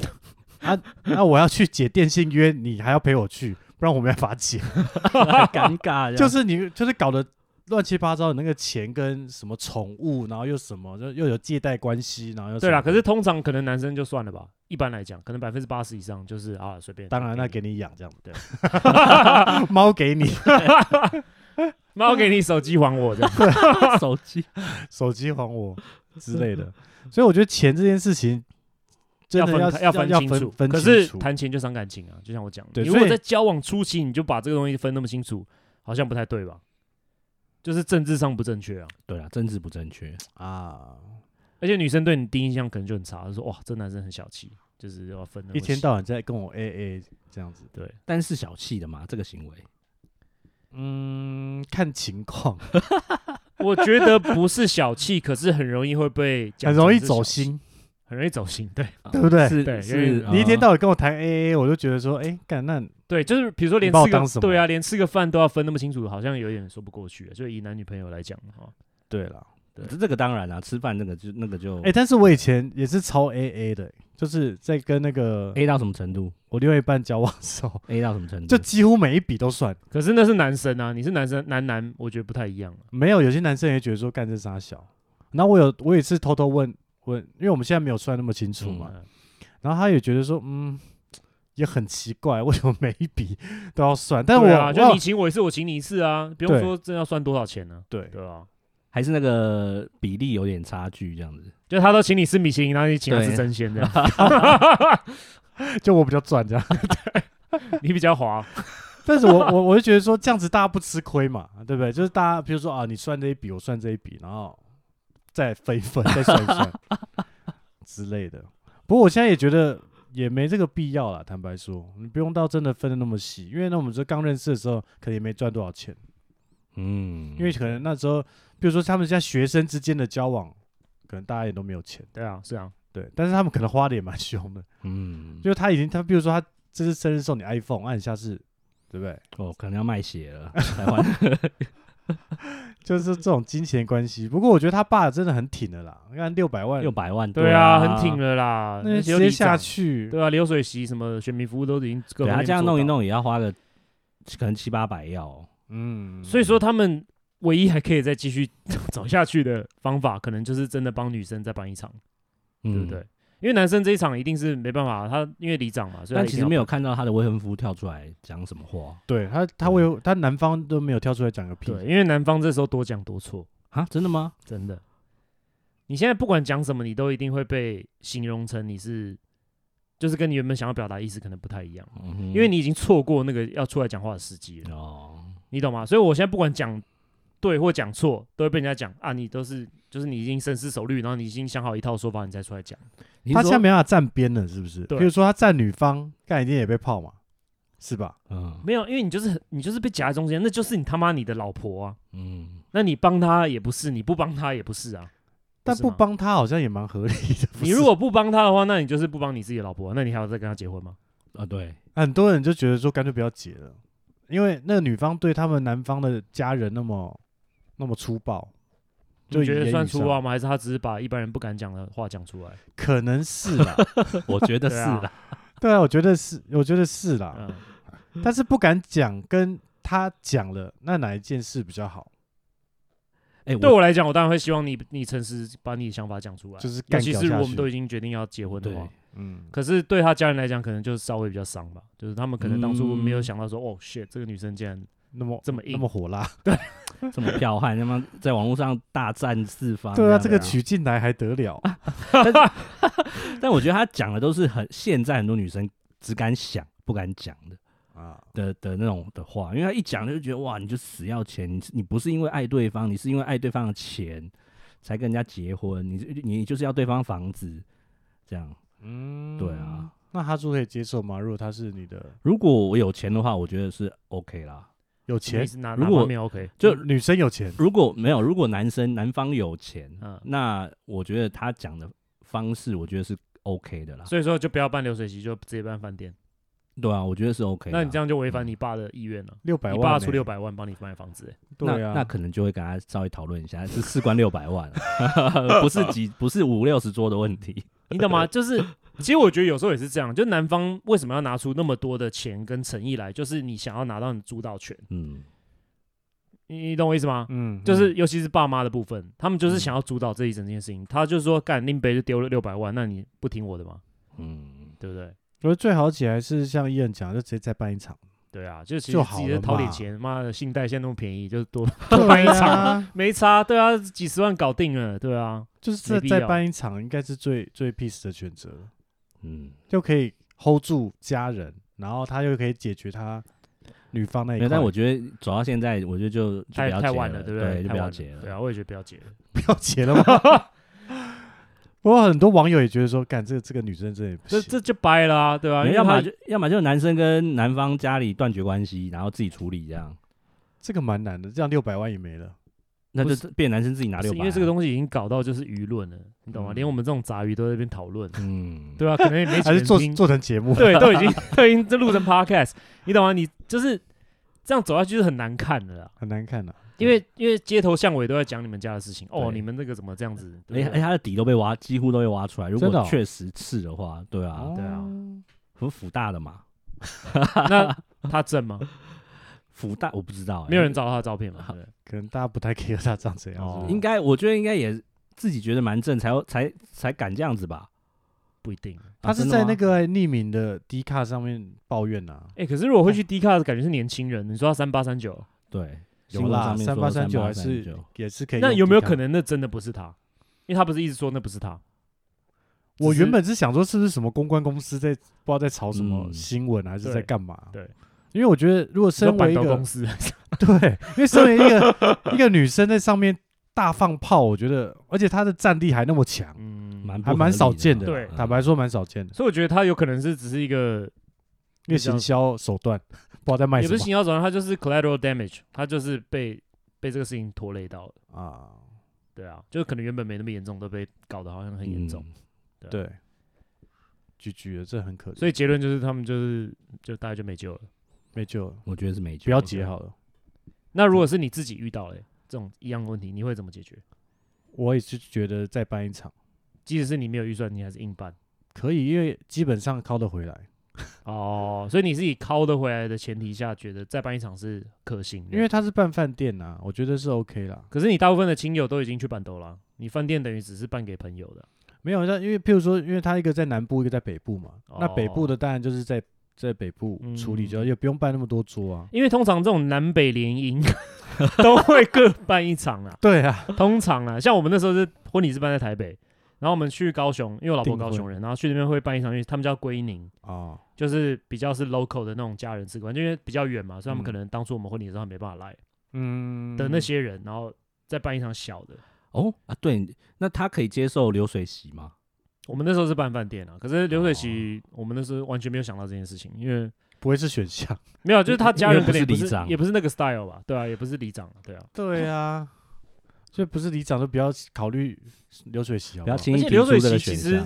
Speaker 1: (laughs) 啊，那我要去解电信约，你还要陪我去，不然我没办法解。
Speaker 3: 太 (laughs) 尴尬 (laughs)
Speaker 1: 就是你就是搞得乱七八糟的那个钱跟什么宠物，然后又什么，就又有借贷关系，然后又
Speaker 2: 对啦，可是通常可能男生就算了吧。一般来讲，可能百分之八十以上就是啊随便。
Speaker 1: 当然那
Speaker 2: 给
Speaker 1: 给你养这样，
Speaker 2: 对，(laughs)
Speaker 1: 猫给你，(laughs)
Speaker 2: 猫给你手机还我这样。(laughs)
Speaker 3: 手机
Speaker 1: 手机还我之类的。所以我觉得钱这件事情真的要
Speaker 2: 分开要
Speaker 1: 分
Speaker 2: 清楚，
Speaker 1: 分
Speaker 2: 可是
Speaker 1: 清楚
Speaker 2: 谈钱就伤感情啊，就像我讲的，如果在交往初期你就把这个东西分那么清楚，好像不太对吧？就是政治上不正确啊，
Speaker 3: 对啊，政治不正确，
Speaker 1: 啊，
Speaker 2: 而且女生对你第一印象可能就很差，就说哇，这男生很小气，就是要分
Speaker 1: 一天到晚在跟我 A A 这样子。
Speaker 2: 对，
Speaker 3: 但是小气的嘛，这个行为。
Speaker 1: 嗯，看情况，(laughs)
Speaker 2: 我觉得不是小气，可是很容易会被讲
Speaker 1: 很容易走心，
Speaker 2: 很容易走心，对 (laughs)
Speaker 1: 对不对
Speaker 3: 是
Speaker 2: 对
Speaker 3: 是，
Speaker 2: 因为
Speaker 1: 你一天
Speaker 3: 呃
Speaker 1: 到晚跟我谈 A A，我就觉得说，哎，干那
Speaker 2: 对，就是比如说连吃
Speaker 1: 个
Speaker 2: 对啊，连吃个饭都要分那么清楚，好像有点说不过去啊。就以男女朋友来讲的话，
Speaker 1: 对了。
Speaker 2: 对
Speaker 3: 这个当然啦，吃饭那个就那个就
Speaker 1: 哎、但是我以前也是超 A A 的、就是在跟那个
Speaker 3: A 到什么程度
Speaker 1: 我另外一半交往的时候
Speaker 3: ，？A 到什么程度？
Speaker 1: 就几乎每一笔都算。
Speaker 2: 可是那是男生啊，你是男生，男男，我觉得不太一样啊。
Speaker 1: 没有，有些男生也觉得说干这傻小。然后我有我也是偷偷问问，因为我们现在没有算那么清楚嘛。
Speaker 2: 嗯
Speaker 1: 然后他也觉得说，嗯，也很奇怪，为什么每一笔都要算？但我
Speaker 2: 啊，就你请我一次，我请你一次啊，不用说真要算多少钱呢、
Speaker 1: 对，
Speaker 2: 对啊，
Speaker 3: 还是那个比例有点差距这样子？
Speaker 2: 就他都请你吃米其林，然后你请他吃真鲜这
Speaker 1: 样 (laughs) (laughs) 就我比较赚这样，(laughs)
Speaker 2: 你比较滑。
Speaker 1: 但是我我我就觉得说这样子大家不吃亏嘛，对不对？就是大家比如说啊，你算这一笔，我算这一笔，然后再分一分，(laughs) 再算一算之类的。不过我现在也觉得也没这个必要了，坦白说，你不用到真的分的那么细，因为那我们说刚认识的时候，可能也没赚多少钱，嗯，因为可能那时候，比如说他们现在学生之间的交往，可能大家也都没有钱，
Speaker 2: 对啊，是啊，
Speaker 1: 对，但是他们可能花的也蛮凶的，嗯，就是他已经他比如说他这次生日送你 iPhone，按下是。对不对？
Speaker 3: 哦，可能要卖血了 (laughs) 才换，(laughs)
Speaker 1: 就是这种金钱关系。不过我觉得他爸真的很挺的啦，你看六百万，
Speaker 3: 六百万，
Speaker 2: 对啊，很挺的啦。
Speaker 1: 那直接下去，
Speaker 2: 对啊，流水席什么选民服务都已经各方面，
Speaker 3: 对，他这样弄一弄也要花个可能七八百要。
Speaker 2: 嗯，所以说他们唯一还可以再继续 (laughs) 走下去的方法，可能就是真的帮女生再办一场，对不对？因为男生这一场一定是没办法，他因为里长嘛，所以他
Speaker 3: 其实没有看到他的未婚夫跳出来讲什么话。
Speaker 1: 对他，他未他男方都没有跳出来讲个屁。
Speaker 2: 对，因为男方这时候多讲多错
Speaker 3: 啊，真的吗？(laughs)
Speaker 2: 真的。你现在不管讲什么，你都一定会被形容成你是，就是跟你原本想要表达意思可能不太一样，嗯、因为你已经错过那个要出来讲话的时机了。哦，你懂吗？所以我现在不管讲对或讲错，都会被人家讲啊，你都是。就是你已经深思熟虑，然后你已经想好一套说法，你再出来讲。
Speaker 1: 他现在没办法站边了，是不是？对比如说他站女方，干一定也被泡嘛，是吧？
Speaker 2: 嗯，没有，因为你就是你就是被夹在中间，那就是你他妈你的老婆啊。嗯，(laughs) 那你帮他也不是，你不帮他也不是啊。
Speaker 1: 但不帮他好像也蛮合理的。
Speaker 2: 你如果不帮他的话，那你就是不帮你自己的老婆啊，那你还要再跟他结婚吗？
Speaker 3: 啊，对，
Speaker 1: 很多人就觉得说干脆不要结了，因为那个女方对他们男方的家人那么那么粗暴。
Speaker 2: 你觉得算粗暴吗？还是他只是把一般人不敢讲的话讲出来？
Speaker 1: 可能是啦，(laughs)
Speaker 3: 我觉得是啦。
Speaker 1: 对啊，我觉得是，我觉得是啦。嗯、但是不敢讲，跟他讲了，那哪一件事比较好？
Speaker 2: 哎、欸，对我来讲，我当然会希望你，你诚实把你的想法讲出来。就是，尤其是我们都已经决定要结婚的话，嗯。可是对他家人来讲，可能就稍微比较伤吧。就是他们可能当初没有想到说，嗯、哦，shit，这个女生竟然。那么这么硬，
Speaker 1: 那么火辣，(laughs)
Speaker 2: 对，(laughs)
Speaker 3: 这么彪悍，他妈在网络上大战四方，
Speaker 1: 对啊，这个娶进来还得了？(laughs) (laughs)
Speaker 3: 但我觉得他讲的都是很现在很多女生只敢想不敢讲的啊的的那种的话，因为他一讲就觉得哇，你就死要钱，你你不是因为爱对方，你是因为爱对方的钱才跟人家结婚，你你就是要对方房子这样，嗯，对啊，
Speaker 1: 那他说可以接受吗？如果他是你的，
Speaker 3: 如果我有钱的话，我觉得是 OK 啦。
Speaker 1: 有钱，
Speaker 2: 如果没有 OK，
Speaker 1: 就女生有钱。
Speaker 3: 如果没有，如果男生男方有钱，嗯，那我觉得他讲的方式，我觉得是 OK 的啦。
Speaker 2: 所以说，就不要办流水席，就直接办饭店。
Speaker 3: 对啊，我觉得是 OK。
Speaker 2: 那你这样就违反你爸的意愿了。
Speaker 1: 六百万，
Speaker 2: 你爸出六百万帮你买房子，
Speaker 3: 对啊，那可能就会跟他稍微讨论一下，是事关六百万，(laughs) 不是几，不是五六十桌的问题，
Speaker 2: 你懂吗？就是。其实我觉得有时候也是这样，就男方为什么要拿出那么多的钱跟诚意来，就是你想要拿到你主导权。嗯，你你懂我意思吗？嗯，就是尤其是爸妈的部分，他们就是想要主导这一整件事情。他就是说，干拎杯就丢了六百万，那你不听我的吗？嗯，对不对？
Speaker 1: 我觉得最好起来是像伊恩讲，就直接再办一场。
Speaker 2: 对啊，就其实自己掏点钱，妈的，信贷现在那么便宜，就多多办一场，没差。对啊，几十万搞定了。对啊，
Speaker 1: 就是再再办一场，应该是最最 peace 的选择。嗯，就可以 hold 住家人，然后他又可以解决他女方那一块。
Speaker 3: 但我觉得走到现在，我觉得就，就
Speaker 2: 太太晚了，对不对？
Speaker 3: 对，就不要结了。
Speaker 2: 对啊，我也觉得不要结了，(laughs)
Speaker 1: 不要结了吗？(laughs) 不过很多网友也觉得说，干这个这个女生真的
Speaker 2: 这这就掰了啊，对吧？
Speaker 3: 要么就要么就是男生跟男方家里断绝关系，然后自己处理这样。
Speaker 1: 这个蛮难的，这样六百万也没了。
Speaker 3: 那就是变男生自己拿六百，
Speaker 2: 因为这个东西已经搞到就是舆论了，你懂吗？连我们这种杂鱼都在那边讨论，嗯，对吧？可能也没钱
Speaker 1: 还是做做成节目，
Speaker 2: 对，(laughs) 都已经都已经这录成 podcast，你懂吗？你就是这样走下去是很难看的啦，
Speaker 1: 很难看的，
Speaker 2: 因为因为街头巷尾都在讲你们家的事情哦，你们那个怎么这样子？
Speaker 3: 哎哎，他的底都被挖，几乎都被挖出来。如果确实是的话，对啊，
Speaker 2: 对啊，
Speaker 3: 不是辅大的嘛？(laughs)
Speaker 2: 那他正吗？
Speaker 3: 辅大我不知道、欸，
Speaker 2: 没有人找到他的照片嘛？
Speaker 1: 可能大家不太 care 他长怎样。哦、
Speaker 3: 应该我觉得应该也自己觉得蛮正，才才才敢这样子吧？
Speaker 2: 不一定，
Speaker 1: 他是在那个匿名的 D 卡上面抱怨呐、啊。
Speaker 2: 哎、欸，可是如果会去 D 卡的感觉是年轻人，你说他三八三九，
Speaker 3: 对，
Speaker 1: 有啦，三八三九还是也是可以。
Speaker 2: 那有没有可能那真的不是他？因为他不是一直说那不是他。
Speaker 1: 我原本是想说是不是什么公关公司在不知道在炒什么新闻，还是在干嘛？
Speaker 2: 对，
Speaker 1: 因为我觉得如果身为一个
Speaker 2: 公司，(laughs)
Speaker 1: 对，因为身为一个 (laughs) 一个女生在上面大放炮，我觉得，而且她的战力还那么强，
Speaker 2: 嗯，
Speaker 1: 还蛮少见的。
Speaker 2: 对，
Speaker 1: 坦白说蛮少见的。
Speaker 2: 所以我觉得她有可能是只是一个
Speaker 1: 一个行销手段，(laughs) 不知道在卖什么。
Speaker 2: 也不是行销手段，他就是 collateral damage，他就是被被这个事情拖累到了啊。对啊，就可能原本没那么严重，都被搞得好像很严重。
Speaker 1: 对。拒绝了，这很可怜。
Speaker 2: 所以结论就是，他们就是就大概就没救了，
Speaker 1: 没救了。
Speaker 3: 我觉得是没救，
Speaker 1: 不要结好了。
Speaker 2: 那如果是你自己遇到了这种一样的问题，你会怎么解决？
Speaker 1: 我也是觉得再办一场，
Speaker 2: 即使是你没有预算，你还是硬办。
Speaker 1: 可以，因为基本上靠得回来。(laughs)
Speaker 2: 哦，所以你是以拷得回来的前提下，觉得再办一场是可行的。
Speaker 1: 因为他是办饭店呐，我觉得是 OK 啦。
Speaker 2: 可是你大部分的亲友都已经去办桌了，你饭店等于只是办给朋友的。
Speaker 1: 没有，那因为譬如说，因为他一个在南部，一个在北部嘛，哦、那北部的当然就是在在北部处理，就也不用办那么多桌啊。
Speaker 2: 因为通常这种南北联姻 (laughs) 都会各办一场啊。(laughs)
Speaker 1: 对啊，
Speaker 2: 通常啊，像我们那时候是婚礼是办在台北，然后我们去高雄，因为我老婆高雄人，然后去那边会办一场，因为他们叫归宁啊，就是比较是 local 的那种家人吃饭，因为比较远嘛，所以他们可能当初我们婚礼的时候没办法来，嗯的那些人，然后再办一场小的。
Speaker 3: 哦啊，对，那他可以接受流水席吗？
Speaker 2: 我们那时候是办饭店啊，可是流水席我们那时候完全没有想到这件事情，因为
Speaker 1: 不会是选项，
Speaker 2: 没有，就是他家人可能也不是，
Speaker 3: 里长，
Speaker 2: 也不是那个 style 吧？对啊，也不是里长，对啊，
Speaker 1: 对啊，所以不是里长就不要考虑流水席，
Speaker 3: 不要轻易
Speaker 2: 流水席其实。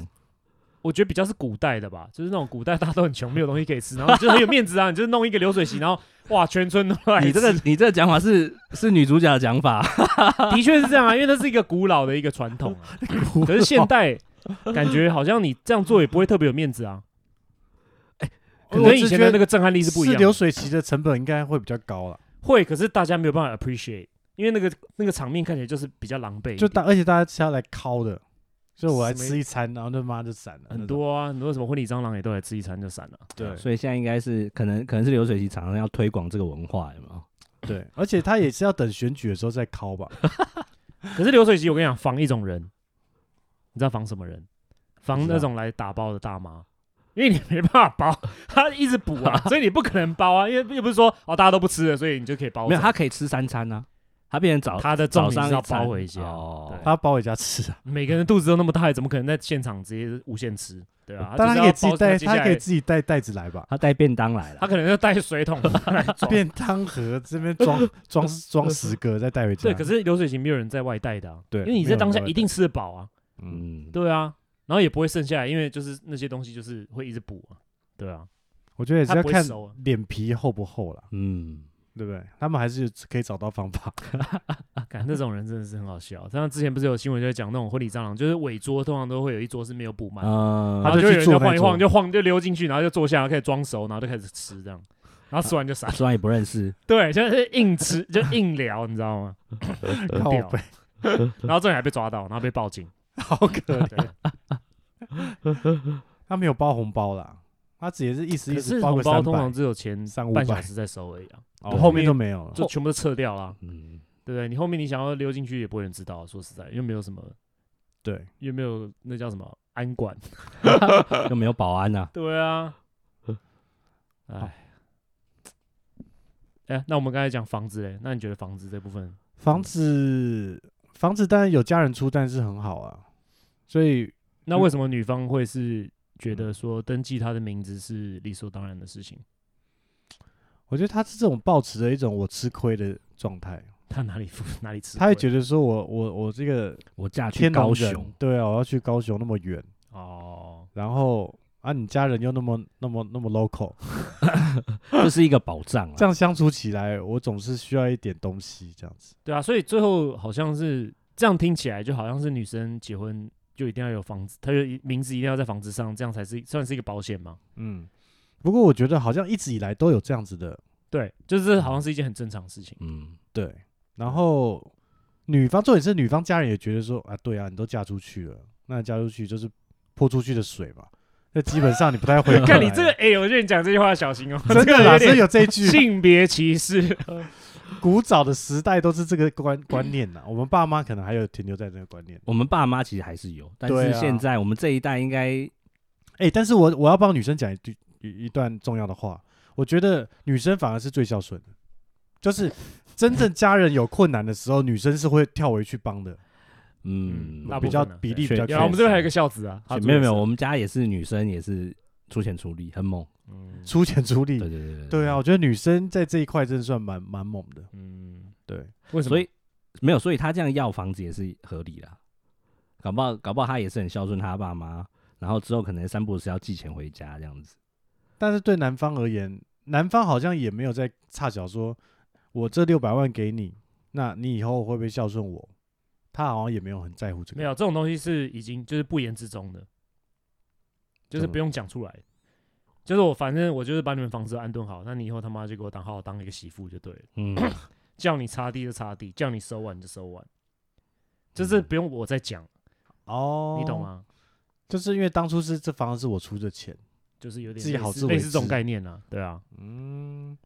Speaker 2: 我觉得比较是古代的吧，就是那种古代大家都很穷，没有东西可以吃，然后就很有面子啊，(laughs) 你就是弄一个流水席，然后哇，全村都来。
Speaker 3: 你这个你这个讲法是是女主角的讲法，(laughs)
Speaker 2: 的确是这样啊，因为那是一个古老的一个传统啊。(laughs) 可是现代 (laughs) 感觉好像你这样做也不会特别有面子啊。哎，可能以前的那个震撼力是不一样。
Speaker 1: 流水席的成本应该会比较高了，
Speaker 2: 会，可是大家没有办法 appreciate，因为那个那个场面看起来就是比较狼狈，
Speaker 1: 就大而且大家是要来敲的。所以我来吃一餐，然后他妈就散了。
Speaker 2: 很多啊，很多什么婚礼蟑螂也都来吃一餐就散了。
Speaker 1: 对，
Speaker 3: 所以现在应该是可能可能是流水席厂商要推广这个文化，有没有？
Speaker 1: 对，而且他也是要等选举的时候再敲吧。(laughs)
Speaker 2: 可是流水席我跟你讲，防一种人，你知道防什么人？防那种来打包的大妈，因为你没办法包，(laughs) 他一直补啊，(laughs) 所以你不可能包啊，因为又不是说哦大家都不吃了，所以你就可以包。
Speaker 3: 没有，他可以吃三餐啊。他变成早
Speaker 2: 他的早上要包回家，哦
Speaker 1: 他要包回家吃啊。
Speaker 2: 每个人肚子都那么大，怎么可能在现场直接无限吃？对啊，
Speaker 1: 但他可以自己带，他可以自己带袋子来吧？
Speaker 3: 他带便当来了，
Speaker 2: 他可能要带水桶、(laughs)
Speaker 1: 便当盒，这边装装装十个再带回家。
Speaker 2: 对，可是流水席没有人在外带的，对，因为你在当下一定吃得饱啊。嗯，对啊，然后也不会剩下来，因为就是那些东西就是会一直补啊。对啊，
Speaker 1: 我觉得也是要看脸皮厚不厚了。嗯。对不对？他们还是可以找到方法。(laughs)
Speaker 2: 感觉那种人真的是很好笑。像之前不是有新闻就在讲那种婚礼蟑螂，就是尾桌通常都会有一桌是没有补满，嗯、然后就有人就晃一晃，就晃就溜进去，然后就坐下，然后开始装熟，然后就开始吃这样，然后吃完就傻，
Speaker 3: 吃完也不认识。
Speaker 2: 对，就是硬吃就硬聊，你知道吗？然后最后还被抓到，然后被报警，
Speaker 1: 好可怜。(laughs) 他没有包红包啦。他只是意思意思，红
Speaker 2: 包通常只有前半小时在收而已啊，后面都没有了，就全部都撤掉了。嗯，对不对？你后面你想要溜进去也不会有人知道，说实在，又没有什么，
Speaker 1: 对，
Speaker 2: 又没有那叫什么安管，(laughs)
Speaker 3: 又没有保安呐。
Speaker 2: 对啊，(laughs) 哎，哎，那我们刚才讲房子嘞，那你觉得房子这部分？
Speaker 1: 房子，房子当然有家人出，但是很好啊。所以，
Speaker 2: 那为什么女方会是？觉得说登记她的名字是理所当然的事情，
Speaker 1: 我觉得他是这种抱持着一种我吃亏的状态。(laughs)
Speaker 2: 他哪里哪里吃亏？
Speaker 1: 他会觉得说我我我这个
Speaker 3: 我嫁去高雄，
Speaker 1: 对啊，我要去高雄那么远哦，然后啊，你家人又那么那么那么 local，(laughs) (laughs)
Speaker 3: 这是一个保障。
Speaker 1: 这样相处起来，我总是需要一点东西，这样子。
Speaker 2: 对啊，所以最后好像是这样听起来，就好像是女生结婚。就一定要有房子，他就名字一定要在房子上，这样才是算是一个保险嘛。
Speaker 1: 嗯，不过我觉得好像一直以来都有这样子的，
Speaker 2: 对，就是好像是一件很正常的事情。
Speaker 1: 嗯，对。然后女方，重点是女方家人也觉得说啊，对啊，你都嫁出去了，那嫁出去就是泼出去的水嘛。那基本上你不太会 (laughs)
Speaker 2: 看你这个，哎、欸，我觉得你讲这句话小心哦、(laughs) 喔。
Speaker 1: 真的，哪是有这句 (laughs)
Speaker 2: 性别歧视？
Speaker 1: 古早的时代都是这个观观念呐。(clears throat) 我们爸妈可能还有停留在这个观念。
Speaker 3: 我们爸妈其实还是有，但是现在我们这一代应该，
Speaker 1: 哎，但是我我要帮女生讲一句一一段重要的话，我觉得女生反而是最孝顺的，就是 (laughs) 真正家人有困难的时候，女生是会跳回去帮的。
Speaker 3: 嗯，
Speaker 1: 那比较比例比较。
Speaker 2: 我们这边还有一个孝子啊，
Speaker 3: 没有没有，我们家也是女生，也是出钱出力，很猛。
Speaker 1: 嗯，出钱出力，
Speaker 3: 对对对对，
Speaker 1: 对。啊，我觉得女生在这一块真的算蛮蛮猛的，
Speaker 2: 嗯，
Speaker 1: 对，
Speaker 2: 为什么？
Speaker 3: 所以没有，所以他这样要房子也是合理的，搞不好搞不好他也是很孝顺他爸妈，然后之后可能三不五时要寄钱回家这样子。
Speaker 1: 但是对男方而言，男方好像也没有在差小说，我这六百万给你，那你以后会不会孝顺我？他好像也没有很在乎这个，
Speaker 2: 没有这种东西是已经就是不言之中的，就是不用讲出来。就是我，反正我就是把你们房子安顿好，那你以后他妈就给我当好好当一个媳妇就对了。嗯，(clears throat) 叫你擦地就擦地，叫你收碗就收碗，就是不用我再讲哦，你懂吗？
Speaker 1: 就是因为当初是这房子是我出的钱，
Speaker 2: 就是有点
Speaker 1: 自己好自为之，
Speaker 2: 类似这种概念呢、啊。对啊，
Speaker 1: 嗯，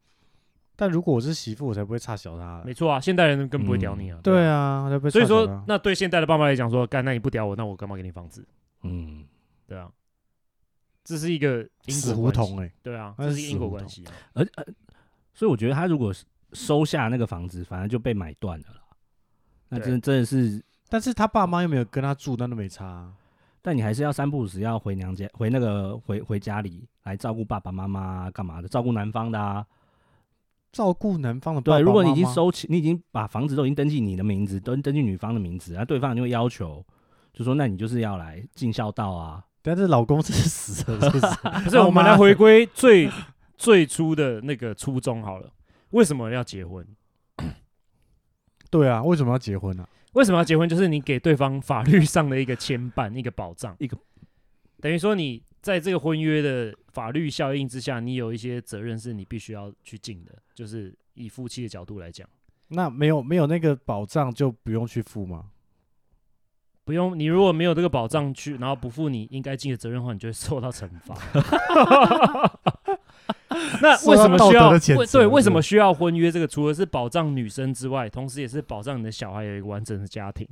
Speaker 1: 但如果我是媳妇，我才不会差小他。
Speaker 2: 没错啊，现代人更不会屌你啊。
Speaker 1: 嗯、对啊，对啊，
Speaker 2: 所以说，那对现代的爸妈来讲说，干，那你不屌我，那我干嘛给你房子？嗯，对啊。这是一个因
Speaker 1: 死胡同哎，
Speaker 2: 对啊，这是因果关系啊。
Speaker 3: 而呃，所以我觉得他如果收下那个房子，反而就被买断了啦。那真真的是，
Speaker 1: 但是他爸妈又没有跟他住，那都没差。
Speaker 3: 但你还是要三不五时要回娘家，回那个回回家里来照顾爸爸妈妈，干嘛的？照顾男方的啊，
Speaker 1: 照顾男方的。
Speaker 3: 对，如果你已经收起，你已经把房子都已经登记你的名字，都登记女方的名字，那对方就会要求，就说那你就是要来尽孝道啊。
Speaker 1: 但是老公是死了，(laughs) 是不是？
Speaker 2: 不是，我们来回归最最初的那个初衷好了。为什么要结婚？
Speaker 1: 对啊，为什么要结婚呢？
Speaker 2: 为什么要结婚？就是你给对方法律上的一个牵绊，一个保障，一个等于说你在这个婚约的法律效应之下，你有一些责任是你必须要去尽的。就是以夫妻的角度来讲，
Speaker 1: 那没有没有那个保障就不用去付吗？
Speaker 2: 不用，你如果没有这个保障去，然后不负你应该尽的责任的话，你就会受到惩罚。(laughs) 那为什么需要？对，为什么需要婚约？这个除了是保障女生之外，同时也是保障你的小孩有一个完整的家庭。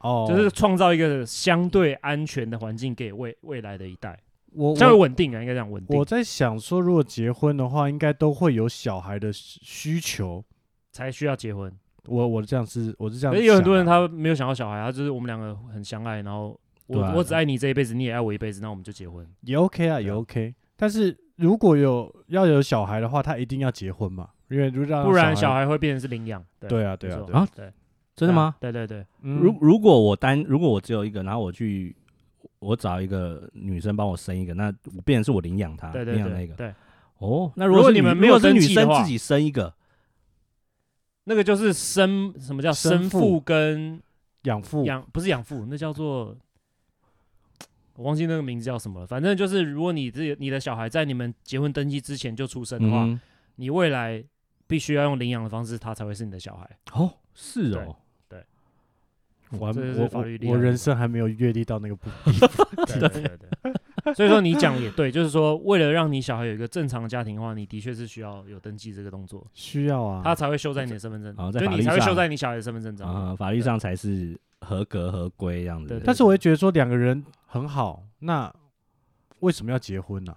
Speaker 2: 哦，就是创造一个相对安全的环境给未未来的一代。我稍微稳定啊，应该这样稳定。
Speaker 1: 我在想说，如果结婚的话，应该都会有小孩的需求，
Speaker 2: 才需要结婚。
Speaker 1: 我我这样是我是这样，
Speaker 2: 所以有很多人他没有想要小孩，他就是我们两个很相爱，然后我、啊、我只爱你这一辈子，你也爱我一辈子，那我们就结婚
Speaker 1: 也 OK 啊，也 OK。但是如果有要有小孩的话，他一定要结婚嘛，因为如果
Speaker 2: 不然小孩会变成是领养。
Speaker 1: 对啊，对啊，
Speaker 3: 啊，对，真的吗？
Speaker 2: 对对对。
Speaker 3: 如如果我单如果我只有一个，然后我去我找一个女生帮我生一个，那我变成是我领养她，领养那个。对哦，那如果你们没有是女生自己生一个。
Speaker 2: 那个就是生，什么叫生父跟
Speaker 1: 养父？
Speaker 2: 养不是养父，那叫做我忘记那个名字叫什么了。反正就是，如果你自己你的小孩在你们结婚登记之前就出生的话，嗯、你未来必须要用领养的方式，他才会是你的小孩。
Speaker 3: 哦，是哦，
Speaker 2: 对。
Speaker 1: 我我我人生还没有阅历到那个步。(laughs) (laughs)
Speaker 2: 对对对对。(laughs) 所以说你讲也对，就是说为了让你小孩有一个正常的家庭的话，你的确是需要有登记这个动作，
Speaker 1: 需要啊，
Speaker 2: 他才会修在你的身份证，
Speaker 3: 哦，在法律上，
Speaker 2: 就你才会修在你小孩的身份证上
Speaker 3: 啊，法律上才是合格合规这样子。
Speaker 1: 但是我会觉得说两个人很好，那为什么要结婚呢？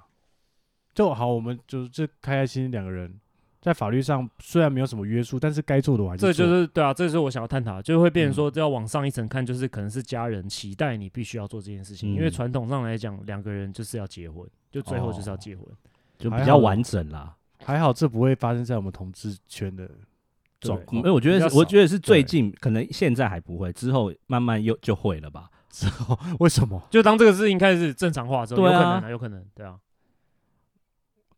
Speaker 1: 就好，我们就就开开心心两个人。在法律上虽然没有什么约束，但是该做的我还是做。
Speaker 2: 这就是对啊，这是我想要探讨，就会变成说，这要往上一层看，就是可能是家人期待你必须要做这件事情，嗯、因为传统上来讲，两个人就是要结婚，就最后就是要结婚，哦、
Speaker 3: 就比较完整啦。
Speaker 1: 还好这不会发生在我们同志圈的状况，
Speaker 3: 因为我觉得我觉得是最近，可能现在还不会，之后慢慢又就会了吧？
Speaker 1: 之后为什么？
Speaker 2: 就当这个事情开始正常化之后，有可能啊，有可能，对啊。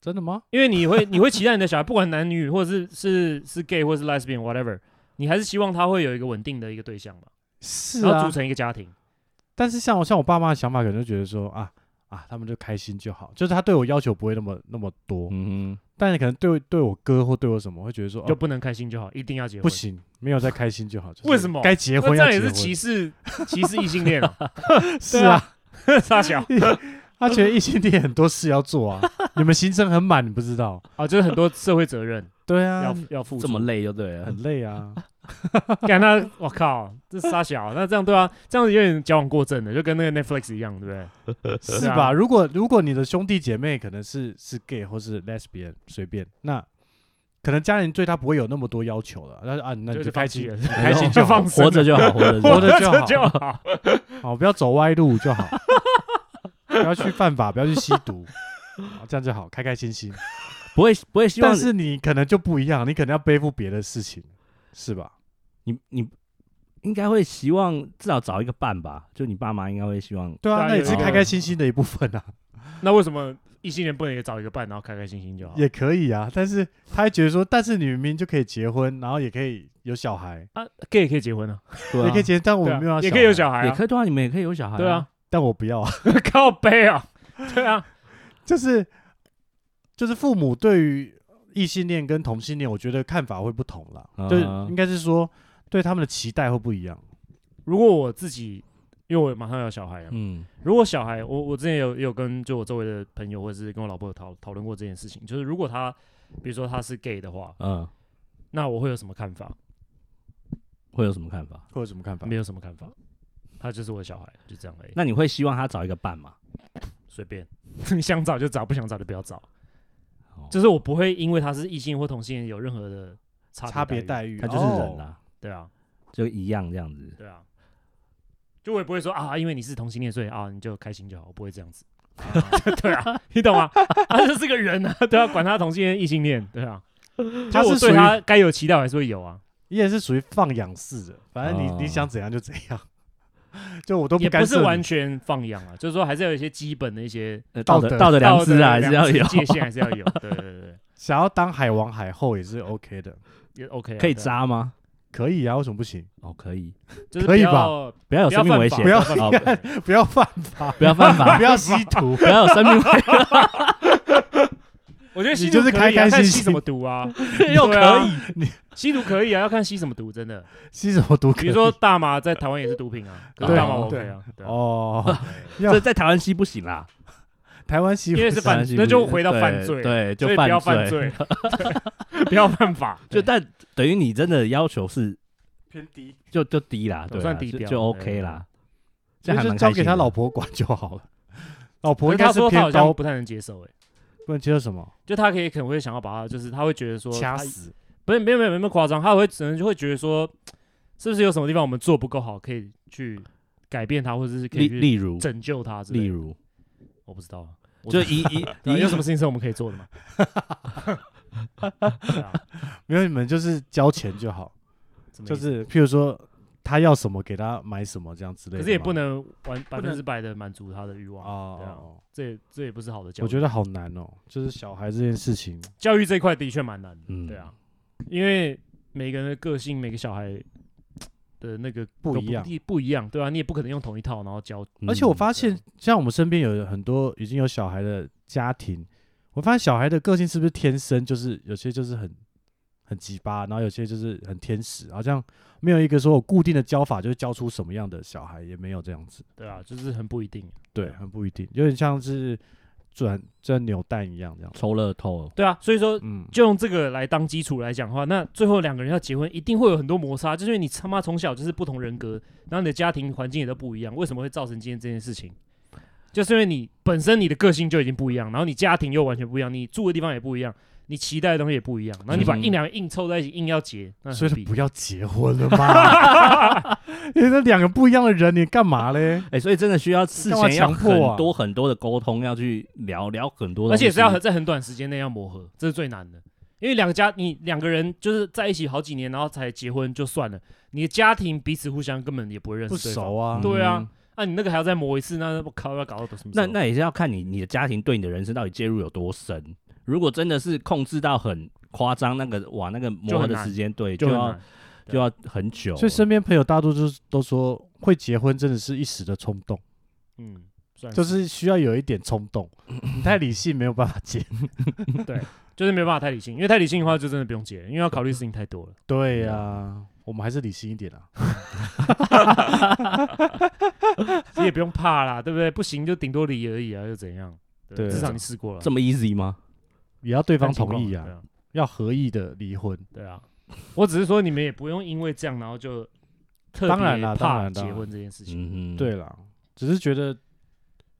Speaker 1: 真的吗？
Speaker 2: 因为你会 (laughs) 你会期待你的小孩，不管男女，或者是是是 gay 或是 lesbian，whatever，你还是希望他会有一个稳定的一个对象吧？
Speaker 1: 是啊，
Speaker 2: 然后组成一个家庭。
Speaker 1: 但是像我像我爸妈的想法，可能就觉得说啊啊，他们就开心就好，就是他对我要求不会那么那么多。嗯哼。但是可能对对我哥或对我什么，会觉得说
Speaker 2: 就不能开心就好，一定要结婚。
Speaker 1: 不行，没有再开心就好。(laughs)
Speaker 2: 为什么？
Speaker 1: 该结婚要结婚。
Speaker 2: 这样也是歧视歧视异性恋了。(laughs)
Speaker 1: 是啊，
Speaker 2: 傻小。
Speaker 1: 他觉得异性恋很多事要做啊，(laughs) 你们行程很满，你不知道。
Speaker 2: 啊？(laughs) 就是很多社会责任，(laughs)
Speaker 1: 对啊，
Speaker 2: 要要付出。
Speaker 3: 这么累就对了，
Speaker 1: 很累啊。
Speaker 2: 干他，我靠，这傻小，那这样对啊，这样子有点矫枉过正的，就跟那个 Netflix 一样，对不对？
Speaker 1: 是吧？如果如果你的兄弟姐妹可能是是 gay 或是 lesbian，随便，那可能家人对他不会有那么多要求了。那啊，那你就开心，开心就放
Speaker 3: 活着就好，活着
Speaker 1: 活着就好，
Speaker 2: 就好，
Speaker 1: 好，不要走歪路就好，不要去犯法，不要去吸毒，(laughs) 这样就好，开开心心。(laughs)
Speaker 3: 不会不会希望，
Speaker 1: 但是你可能就不一样，你可能要背负别的事情，是吧？
Speaker 3: 你你应该会希望至少找一个伴吧？就你爸妈应该会希望，
Speaker 1: 对啊，那也是开开心心的一部分啊。(laughs)
Speaker 2: 那为什么异性恋不能也找一个伴，然后开开心心就好？
Speaker 1: 也可以啊，但是他还觉得说，但是你明明就可以结婚，然后也可以有小孩
Speaker 2: 啊，gay 也可以结婚啊，
Speaker 1: 也可以结婚，但我们没有，
Speaker 2: 也可以有小孩，
Speaker 3: 也可以对啊，你们也可以有小孩，
Speaker 2: 对啊，
Speaker 1: 但我不要啊，
Speaker 2: 靠背啊，对啊，
Speaker 1: 就是就是父母对于。异性恋跟同性恋，我觉得看法会不同啦，啊、就应该是说对他们的期待会不一样。
Speaker 2: 如果我自己，因为我马上要小孩了，嗯，如果小孩，我我之前有有跟就我周围的朋友或者是跟我老婆有讨讨论过这件事情，就是如果他比如说他是 gay 的话，嗯，那我会有什么看法？
Speaker 3: 会有什么看法？
Speaker 1: 会有什么看法？
Speaker 2: 没有什么看法，他就是我的小孩，就这样而已。
Speaker 3: 那你会希望他找一个伴吗？
Speaker 2: 随便，(laughs) 你想找就找，不想找就不要找。就是我不会因为他是异性或同性有任何的差别
Speaker 1: 待遇，
Speaker 3: 他就是人啊，
Speaker 2: 对啊，
Speaker 3: 就一样这样子，
Speaker 2: 对啊，就我也不会说啊，因为你是同性恋，所以啊你就开心就好，我不会这样子，(laughs) 对啊，你懂吗？(laughs) 他就是个人啊，对啊，管他同性恋异性恋，对啊，他是对他该有期待还是会有啊，
Speaker 1: 你也是属于放养式的，反正你你想怎样就怎样。(laughs) 就我都不，
Speaker 2: 也不是完全放养啊，就是说还是要有一些基本的一些
Speaker 3: 道德道德良知啊，还是要有
Speaker 2: 界限，还是要有。对对对，(laughs)
Speaker 1: 想要当海王海后也是 OK 的，
Speaker 2: 也 OK。
Speaker 3: 可以扎吗？
Speaker 1: 可以啊，为什么不行？
Speaker 3: 哦，可以，
Speaker 1: 可以吧？
Speaker 3: 不要有生命危险，
Speaker 1: 不要不要犯法，
Speaker 3: 不要犯法，
Speaker 1: 不要吸毒，
Speaker 3: 不要有生命危险。(laughs)
Speaker 2: 我觉得
Speaker 1: 你就是开开心心，
Speaker 2: 吸什么毒啊？
Speaker 3: 又可以，
Speaker 2: 你吸毒可以啊，要看吸什么毒，真的。
Speaker 1: 吸什么毒？
Speaker 2: 比如说大麻在台湾也是毒品啊，(laughs) 大麻 OK 啊。
Speaker 1: 哦，
Speaker 3: 这在台湾吸不行啦，
Speaker 1: 台湾吸
Speaker 2: 因为是犯，那就回到犯罪，
Speaker 3: 对，就
Speaker 2: 不要犯罪，(laughs) 不要犯法。
Speaker 3: 就但等于你真的要求是
Speaker 1: 偏低，
Speaker 3: 就就低啦，对，
Speaker 2: 算低调，
Speaker 3: 就 OK 啦。
Speaker 1: 这就交给他老婆管就好了。(laughs) 老婆应该是偏
Speaker 2: 高，不太能接受，哎。
Speaker 1: 不能接受什么？
Speaker 2: 就他可以可能会想要把他，就是他会觉得说
Speaker 1: 掐死，
Speaker 2: 不是没有没有没有那么夸张，他会可能就会觉得说，是不是有什么地方我们做不够好，可以去改变他，或者是可以
Speaker 3: 例如
Speaker 2: 拯救他，
Speaker 3: 例如
Speaker 2: 我不知道，
Speaker 3: 就一一
Speaker 2: 有什么事情是我们可以做的吗？(laughs)
Speaker 1: 没有，你们就是交钱就好，就是譬如说。他要什么给他买什么这样之类的，
Speaker 2: 可是也不能完百分之百的满足他的欲望啊。对啊，这也这也不是好的教育。
Speaker 1: 我觉得好难哦，就是小孩这件事情，
Speaker 2: 教育这一块的确蛮难的。嗯，对啊，因为每个人的个性，每个小孩的那个
Speaker 1: 不一样，
Speaker 2: 不一样，对啊，你也不可能用同一套然后教。
Speaker 1: 而且我发现，像我们身边有很多已经有小孩的家庭，我发现小孩的个性是不是天生就是有些就是很。很鸡巴，然后有些就是很天使，好像没有一个说我固定的教法，就是教出什么样的小孩，也没有这样子。
Speaker 2: 对啊，就是很不一定。
Speaker 1: 对，很不一定，有点像是转转扭蛋一样，这样
Speaker 3: 抽乐透。
Speaker 2: 对啊，所以说，嗯，就用这个来当基础来讲的话，那最后两个人要结婚，一定会有很多摩擦，就是因为你他妈从小就是不同人格，然后你的家庭环境也都不一样，为什么会造成今天这件事情？就是因为你本身你的个性就已经不一样，然后你家庭又完全不一样，你住的地方也不一样。你期待的东西也不一样，然后你把硬两个硬凑在一起，硬要结，
Speaker 1: 所以不要结婚了嘛？(laughs) 因为这两个不一样的人，你干嘛嘞？
Speaker 3: 哎，所以真的需要事前要很多很多的沟通，要去聊聊很多，
Speaker 2: 而且是要在很短时间内要磨合，这是最难的。因为两个家，你两个人就是在一起好几年，然后才结婚就算了，你的家庭彼此互相根本也不会认识，
Speaker 1: 不熟啊。
Speaker 2: 对啊，那你那个还要再磨一次，那我靠，要搞到什么？
Speaker 3: 那那也是要看你你的家庭对你的人生到底介入有多深。如果真的是控制到很夸张，那个哇，那个磨合的时间对，就要就要很久。
Speaker 1: 所以身边朋友大多数都说，会结婚真的是一时的冲动，嗯，就是需要有一点冲动，(laughs) 你太理性没有办法结。(laughs)
Speaker 2: 对，就是没有办法太理性，因为太理性的话就真的不用结，因为要考虑事情太多了。
Speaker 1: 对呀，我们还是理性一点啊，
Speaker 2: 你 (laughs) 也不用怕啦，对不对？不行就顶多离而已啊，又怎样？对，至少你试过了，
Speaker 3: 这么 easy 吗？
Speaker 1: 也要对方同意啊，要合意的离婚。
Speaker 2: 对啊，我只是说你们也不用因为这样，然后就特
Speaker 1: 当然啦
Speaker 2: 别怕
Speaker 1: 当然
Speaker 2: 结婚这件事情。
Speaker 3: 嗯，
Speaker 1: 对啦，只是觉得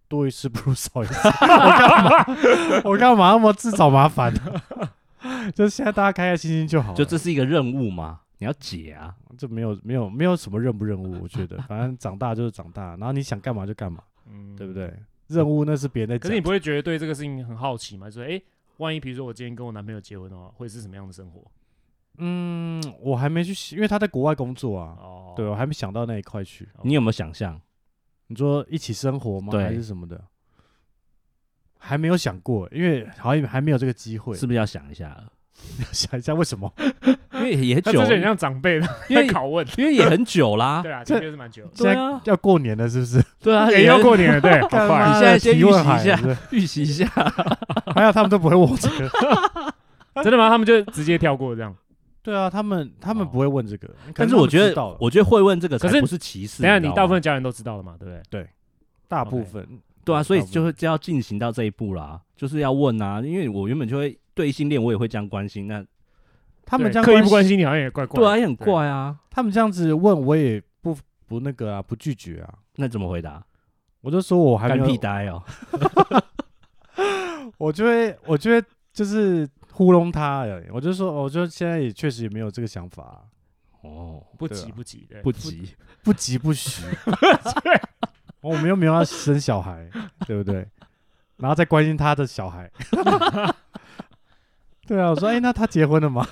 Speaker 1: 多一事不如少一事。(laughs) 我干嘛？我干嘛那么自找麻烦呢？(laughs) 就现在大家开开心心就好。
Speaker 3: 就这是一个任务嘛，你要解啊。
Speaker 1: 这没有没有没有什么任不任务，我觉得 (laughs) 反正长大就是长大，然后你想干嘛就干嘛，
Speaker 2: 嗯，
Speaker 1: 对不对？任务那是别人的。
Speaker 2: 可是你不会觉得对这个事情很好奇吗？就是哎、欸，万一比如说我今天跟我男朋友结婚的话，会是什么样的生活？
Speaker 1: 嗯，我还没去，因为他在国外工作啊。
Speaker 2: 哦，
Speaker 1: 对，我还没想到那一块去。
Speaker 3: 你有没有想象？
Speaker 1: 你说一起生活吗？
Speaker 3: 对
Speaker 1: 还是什么的？还没有想过，因为好像还没有这个机会。
Speaker 3: 是不是要想一下了？(laughs)
Speaker 1: 想一下为什么？
Speaker 3: 因为也很久，
Speaker 2: 他这就很像长辈的 (laughs)
Speaker 3: 因为
Speaker 2: 在拷问。
Speaker 3: 因为也很久啦。
Speaker 2: 对啊，
Speaker 1: 这
Speaker 2: 这确实蛮久。
Speaker 1: 现在
Speaker 3: 对啊，
Speaker 1: 要过年了，是不是？
Speaker 3: 对啊，
Speaker 2: 也要过年了，对，好快啊。(laughs)
Speaker 3: 你现在先预习一下预习一下。
Speaker 1: 还有他们都不会问我这个。(laughs)
Speaker 2: 真的吗？他们就直接跳过这样。
Speaker 1: 对啊，他们他们不会问这个，
Speaker 3: 但是我觉得我觉得会问这个，
Speaker 2: 可是
Speaker 3: 不是歧视。
Speaker 2: 等一下，你大部分家人都知道了嘛？对不对？
Speaker 1: 对大部分
Speaker 3: 对啊，所以就会就要进行到这一步啦，就是要问啊，因为我原本就会对异性恋，我也会这样关心。那
Speaker 1: 他们这样
Speaker 2: 对刻意不关
Speaker 1: 心，
Speaker 2: 你，好像也怪怪。
Speaker 3: 对啊，也很怪啊。
Speaker 1: 他们这样子问我也不不那个啊，不拒绝啊。
Speaker 3: 那怎么回答？
Speaker 1: 我就说我还没
Speaker 3: 干屁
Speaker 1: 有，
Speaker 3: 呆哦。(laughs)
Speaker 1: 我就会我就会就是糊弄他而已。我就说，我就现在也确实也没有这个想法啊，
Speaker 3: 哦，
Speaker 2: 不急不急，对
Speaker 3: 不急，
Speaker 1: 不急不徐。(laughs) 我们又没有要生小孩，对不对？然后再关心他的小孩。(laughs) 对啊，我说，哎、那他结婚了吗？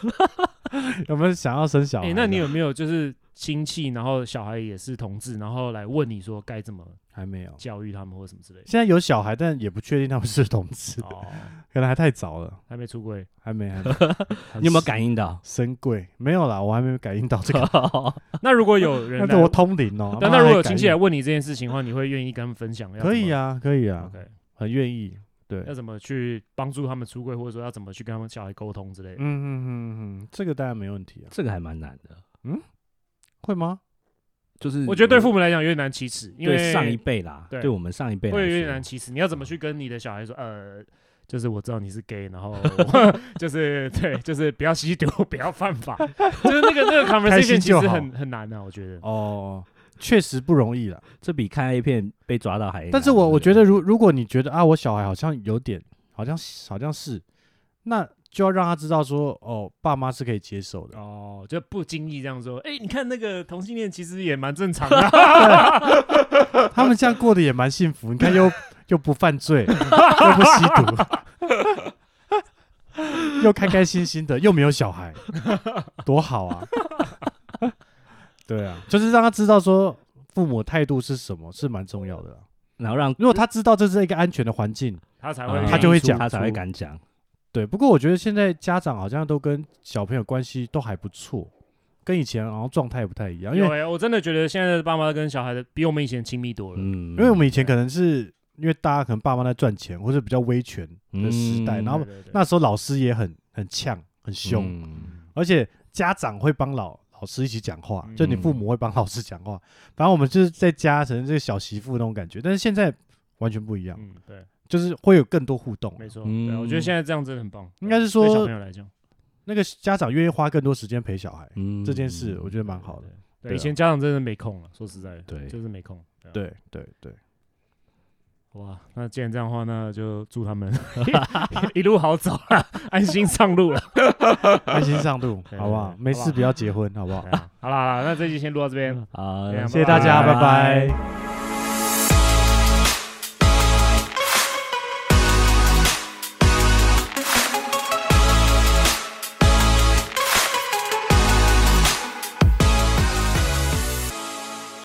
Speaker 1: (laughs) 有没有想要生小孩？
Speaker 2: 那你有没有就是亲戚，然后小孩也是同志，然后来问你说该怎么
Speaker 1: 还没有？
Speaker 2: 教育他们或什么之类的？
Speaker 1: 现在有小孩，但也不确定他们是同志，
Speaker 2: 哦，
Speaker 1: 可能还太早了，
Speaker 2: 还没出柜。
Speaker 1: 还没，还没。(laughs)
Speaker 3: 你有没有感应到？
Speaker 1: 深柜？没有啦，我还没有感应到这个。(laughs)
Speaker 2: 那如果有人来
Speaker 1: 那是我通灵哦、
Speaker 2: 但那如果有亲戚来
Speaker 1: 感
Speaker 2: 问你这件事情的话，你会愿意跟他们分享？
Speaker 1: 可以啊，可以啊
Speaker 2: ，OK，
Speaker 1: 很愿意。对，
Speaker 2: 要怎么去帮助他们出柜，或者说要怎么去跟他们小孩沟通之类的？
Speaker 1: 嗯嗯嗯嗯，这个当然没问题啊。
Speaker 3: 这个还蛮难的，
Speaker 1: 嗯会吗？
Speaker 3: 就是
Speaker 2: 我觉得对父母来讲有点难启齿，因为
Speaker 3: 对上一辈啦，
Speaker 2: 对
Speaker 3: 对我们上一辈来
Speaker 2: 会有点
Speaker 3: 说
Speaker 2: 难启齿。你要怎么去跟你的小孩说？呃，就是我知道你是 gay，然后 (laughs) 就是对，就是不要吸毒，不要犯法，(laughs) 就是那个那个
Speaker 1: 开心
Speaker 2: conversation 其
Speaker 1: 就好
Speaker 2: 实很很难啊，我觉得。
Speaker 1: 哦，确实不容易了。
Speaker 3: 这比看 A 片被抓到还。
Speaker 1: 但是我我觉得，如如果你觉得啊，我小孩好像有点，好像好像是，那就要让他知道说，哦，爸妈是可以接受的。
Speaker 2: 哦，就不经意这样说，哎、你看那个同性恋其实也蛮正常的啊、(laughs) (laughs)
Speaker 1: 他们这样过得也蛮幸福，你看又 (laughs) 又不犯罪，又不吸毒，又开开心心的，又没有小孩，多好啊！对啊，就是让他知道说父母态度是什么，是蛮重要的啦。
Speaker 3: 然后让
Speaker 1: 如果他知道这是一个安全的环境，
Speaker 2: 他才
Speaker 3: 呃
Speaker 2: 会，
Speaker 1: 他就会讲
Speaker 3: 他才
Speaker 1: 会
Speaker 3: 敢讲。
Speaker 1: 对。不过我觉得现在家长好像都跟小朋友关系都还不错，跟以前好像状态不太一样，因
Speaker 2: 为我真的觉得现在的爸妈跟小孩的比我们以前亲密多了。
Speaker 3: 嗯，
Speaker 1: 因为我们以前可能是因为大家可能爸妈在赚钱，或者比较威权的时代，
Speaker 3: 嗯
Speaker 1: 然
Speaker 2: 后
Speaker 1: 那时候老师也很很呛很凶，
Speaker 3: 嗯
Speaker 1: 而且家长会帮老老师一起讲话，
Speaker 2: 嗯
Speaker 1: 就你父母会帮老师讲话，反正我们就是在家成这个小媳妇那种感觉，但是现在完全不一样，
Speaker 2: 嗯，对，
Speaker 1: 就是会有更多互动。
Speaker 2: 没错。
Speaker 3: 嗯
Speaker 2: 对，我觉得现在这样真的很棒。
Speaker 1: 应该是
Speaker 2: 对小
Speaker 1: 说
Speaker 2: 朋友来讲，
Speaker 1: 那个家长愿意花更多时间陪小孩，
Speaker 3: 嗯
Speaker 1: 这件事我觉得蛮好的。对，
Speaker 2: 以前家长真的没空了，说实在的，
Speaker 3: 对
Speaker 2: 就是没空。啊，
Speaker 1: 对对对，
Speaker 2: 哇，那既然这样的话，那就祝他们 (laughs) 一路好走啊，安心上路了。(laughs)
Speaker 1: 安心上路，(laughs) 好不好？没事不要结婚，好不好？
Speaker 2: 好啦好啦，那这期先录到这边。
Speaker 3: 好，
Speaker 1: 谢谢大家，
Speaker 3: 拜
Speaker 1: 拜